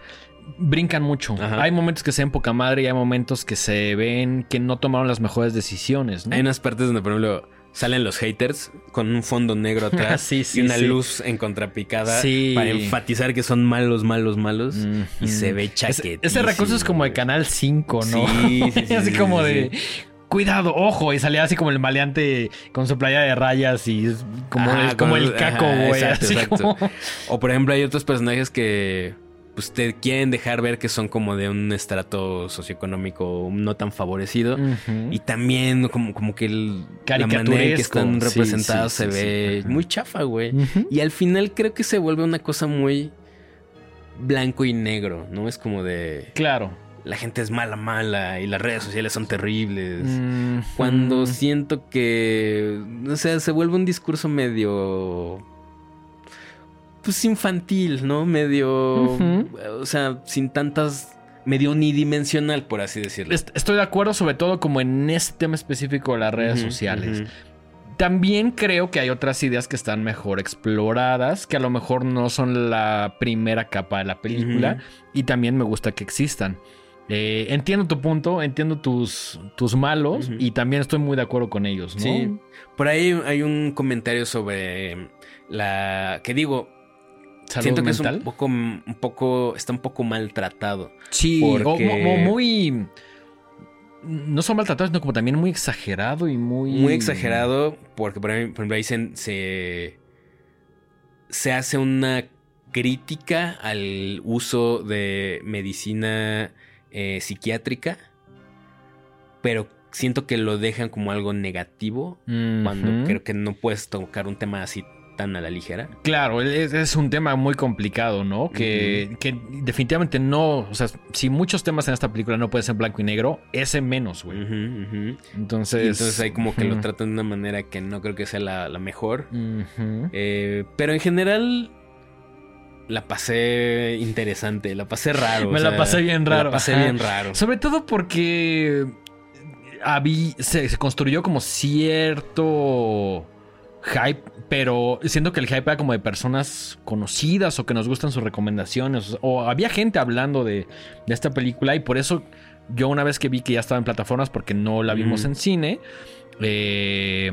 brincan mucho. Ajá. Hay momentos que se ven poca madre y hay momentos que se ven que no tomaron las mejores decisiones. ¿no? Hay unas partes donde, por ejemplo, salen los haters con un fondo negro atrás Sí, sí, y una sí. luz en contrapicada Sí. para enfatizar que son malos, malos, malos. Y se ve chaquetísimo. ese recurso es como de. Canal 5, ¿no? Sí, sí, sí, así sí, como de. Cuidado, ojo, y salía así como el maleante con su playa de rayas y es como, Ajá, el, como con- el caco, güey. como- O por ejemplo, hay otros personajes que pues te quieren dejar ver que son como de un estrato socioeconómico no tan favorecido. Y también como, como que el, la manera en que están representados sí, se sí, ve muy chafa, güey. Y al final creo que se vuelve una cosa muy blanco y negro, ¿no? Es como de Claro. la gente es mala, mala y las redes sociales son terribles. Cuando siento que, o sea, se vuelve un discurso medio, pues infantil, ¿no? Medio, o sea, sin tantas, medio unidimensional, por así decirlo. Est- Estoy de acuerdo, sobre todo como en este tema específico de las redes sociales. También creo que hay otras ideas que están mejor exploradas, que a lo mejor no son la primera capa de la película, y también me gusta que existan. Eh, entiendo tu punto, entiendo tus, tus malos, y también estoy muy de acuerdo con ellos, ¿no? Sí. Por ahí hay un comentario sobre la que digo, Salud siento que es un poco, un poco, está un poco maltratado. Sí, o- porque- mo- muy. No son maltratados, sino como también muy exagerado y muy. Muy exagerado, porque por ejemplo, ahí se, se, se hace una crítica al uso de medicina eh, psiquiátrica, pero siento que lo dejan como algo negativo, cuando creo que no puedes tocar un tema así tan a la ligera. Claro, es, es un tema muy complicado, ¿no? Que, que definitivamente no. O sea, si muchos temas en esta película no pueden ser blanco y negro, ese menos, güey. Entonces. Y entonces ahí como que lo tratan de una manera que no creo que sea la, la mejor. Eh, pero en general la pasé interesante, la pasé raro. Me o la pasé bien me raro, La pasé ajá. bien raro. Sobre todo porque habí- se, se construyó como cierto hype, pero siento que el hype era como de personas conocidas o que nos gustan sus recomendaciones. O había gente hablando de, de esta película y por eso yo una vez que vi que ya estaba en plataformas porque no la vimos en cine. eh,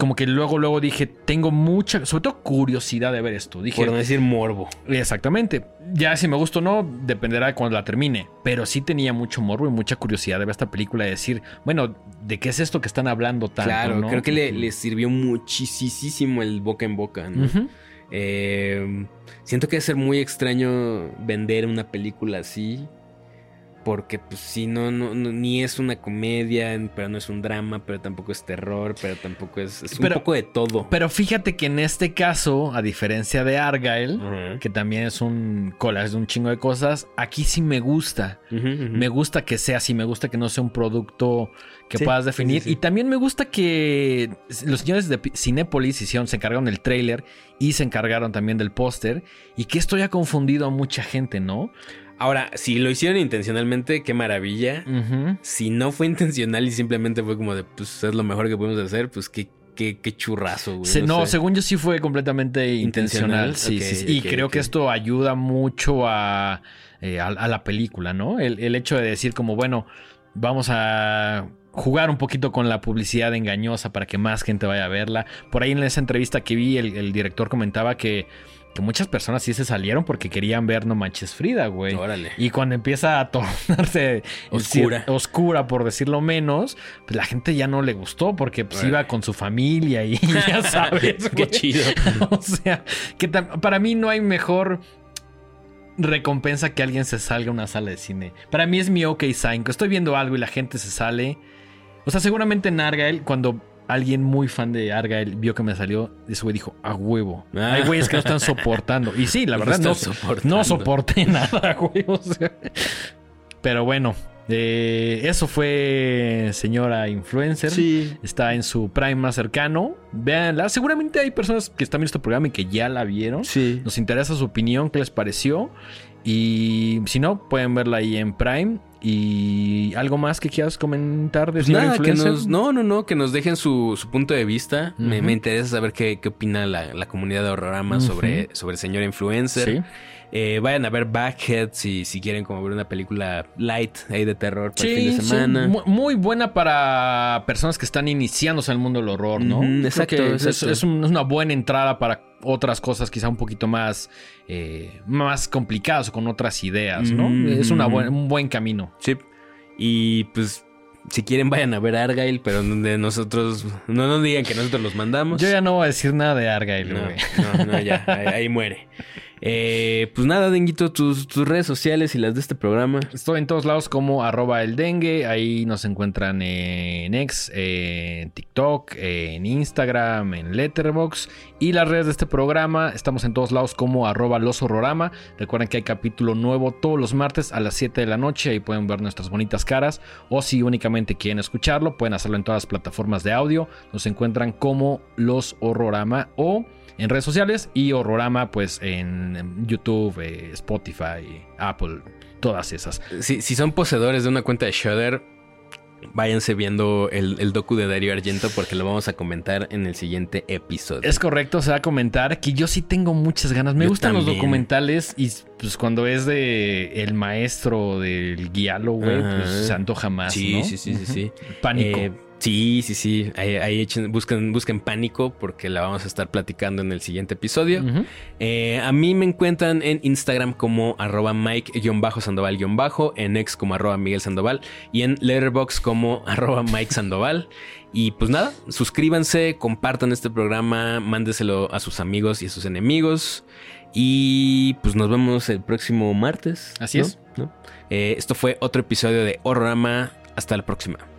como que luego, luego dije, tengo mucha, sobre todo curiosidad de ver esto. Dije, Por no decir morbo. Exactamente. Ya si me gusta o no, dependerá de cuando la termine. Pero sí tenía mucho morbo y mucha curiosidad de ver esta película y decir, bueno, ¿de qué es esto que están hablando tanto? claro, no? creo que le, le sirvió muchísimo el boca en boca. Eh, siento que debe ser muy extraño vender una película así. Porque, pues sí, no, no, no- ni es una comedia, pero no es un drama, pero tampoco es terror, pero tampoco es, es Pero- un poco de todo. Pero fíjate que en este caso, a diferencia de Argyle, que también es un collage de un chingo de cosas, aquí sí me gusta. Me gusta que sea así, me gusta que no sea un producto que Sí, puedas definir. sí, sí. Y también me gusta que los señores de Cinépolis hicieron, se encargaron del tráiler y se encargaron también del póster. Y que esto ya ha confundido a mucha gente, ¿no? Ahora, si lo hicieron intencionalmente, qué maravilla. Si no fue intencional y simplemente fue como de, pues es lo mejor que podemos hacer, pues qué, qué, qué churrazo, güey. Se- no, sé. según yo sí fue completamente intencional. Intencional, Sí, sí, sí. Y creo que esto ayuda mucho a, eh, a, a la película, ¿no? El, el hecho de decir como, bueno, vamos a jugar un poquito con la publicidad engañosa para que más gente vaya a verla. Por ahí en esa entrevista que vi, el, el director comentaba que, que muchas personas sí se salieron porque querían ver No Manches Frida, güey. Órale. Y cuando empieza a tornarse Oscura. oscura, por decirlo menos, pues la gente ya no le gustó porque pues, iba con su familia y ya sabes. Qué güey. chido. o sea, que para mí no hay mejor recompensa que alguien se salga a una sala de cine. Para mí es mi ok sign. Que estoy viendo algo y la gente se sale. O sea, seguramente en Argyle, cuando alguien muy fan de Argyle vio que me salió, ese güey dijo, a huevo. Ah. Hay güeyes que no están soportando. Y sí, la No verdad, no, soporté nada, güey. o sea. pero bueno, eh, eso fue señora influencer. Sí. Está en su prime más cercano. Véanla. Seguramente hay personas que están viendo este programa y que ya la vieron. Sí. Nos interesa su opinión, qué les pareció. Y si no, pueden verla ahí en Prime. ¿Y algo más que quieras comentar de pues nada, que nos, No, no, no, que nos dejen su, punto de vista. me, interesa saber qué, qué opina la, comunidad de Horrorama sobre, sobre el señor influencer. Sí. Eh, vayan a ver Backhead si, si quieren como ver una película light ahí de terror para el fin de semana. muy, buena para personas que están iniciándose al mundo del horror, ¿no? exacto, Es, una buena entrada para otras cosas quizá un poquito más, eh, más complicadas o con otras ideas, ¿no? Es una un buen camino. Sí. Y pues si quieren vayan a ver Argyle, pero de nosotros no nos digan que nosotros los mandamos. Yo ya no voy a decir nada de Argyle, no, no, no, ya, ahí muere. Eh, pues nada, Denguito, tus, redes sociales y las de este programa. Estoy en todos lados como arroba el dengue. Ahí nos encuentran en X, en TikTok, en Instagram, en Letterbox. Y las redes de este programa, estamos en todos lados como arroba los horrorama. Recuerden que hay capítulo nuevo todos los martes a las 7 de la noche. Ahí pueden ver nuestras bonitas caras. O si únicamente quieren escucharlo, pueden hacerlo en todas las plataformas de audio. Nos encuentran como los horrorama o en redes sociales y Horrorama pues en YouTube, eh, Spotify, Apple, todas esas. Si, si son poseedores de una cuenta de Shudder, váyanse viendo el, el, docu de Dario Argento porque lo vamos a comentar en el siguiente episodio. Es correcto, se va a comentar que yo sí tengo muchas ganas. Me gustan los documentales y pues cuando es de el maestro del guialo, güey, pues se antoja más. Sí, sí, sí, sí, sí. Pánico. Eh, Sí, sí, sí. Ahí, busquen, busquen pánico porque la vamos a estar platicando en el siguiente episodio. Eh, a mí me encuentran en Instagram como arroba Mike-Sandoval- en X como arroba Miguel Sandoval y en Letterbox como arroba Mike Sandoval. Y pues nada, suscríbanse, compartan este programa, mándeselo a sus amigos y a sus enemigos. Y pues nos vemos el próximo martes. Así es. Eh, esto fue otro episodio de Horrorama. Hasta la próxima.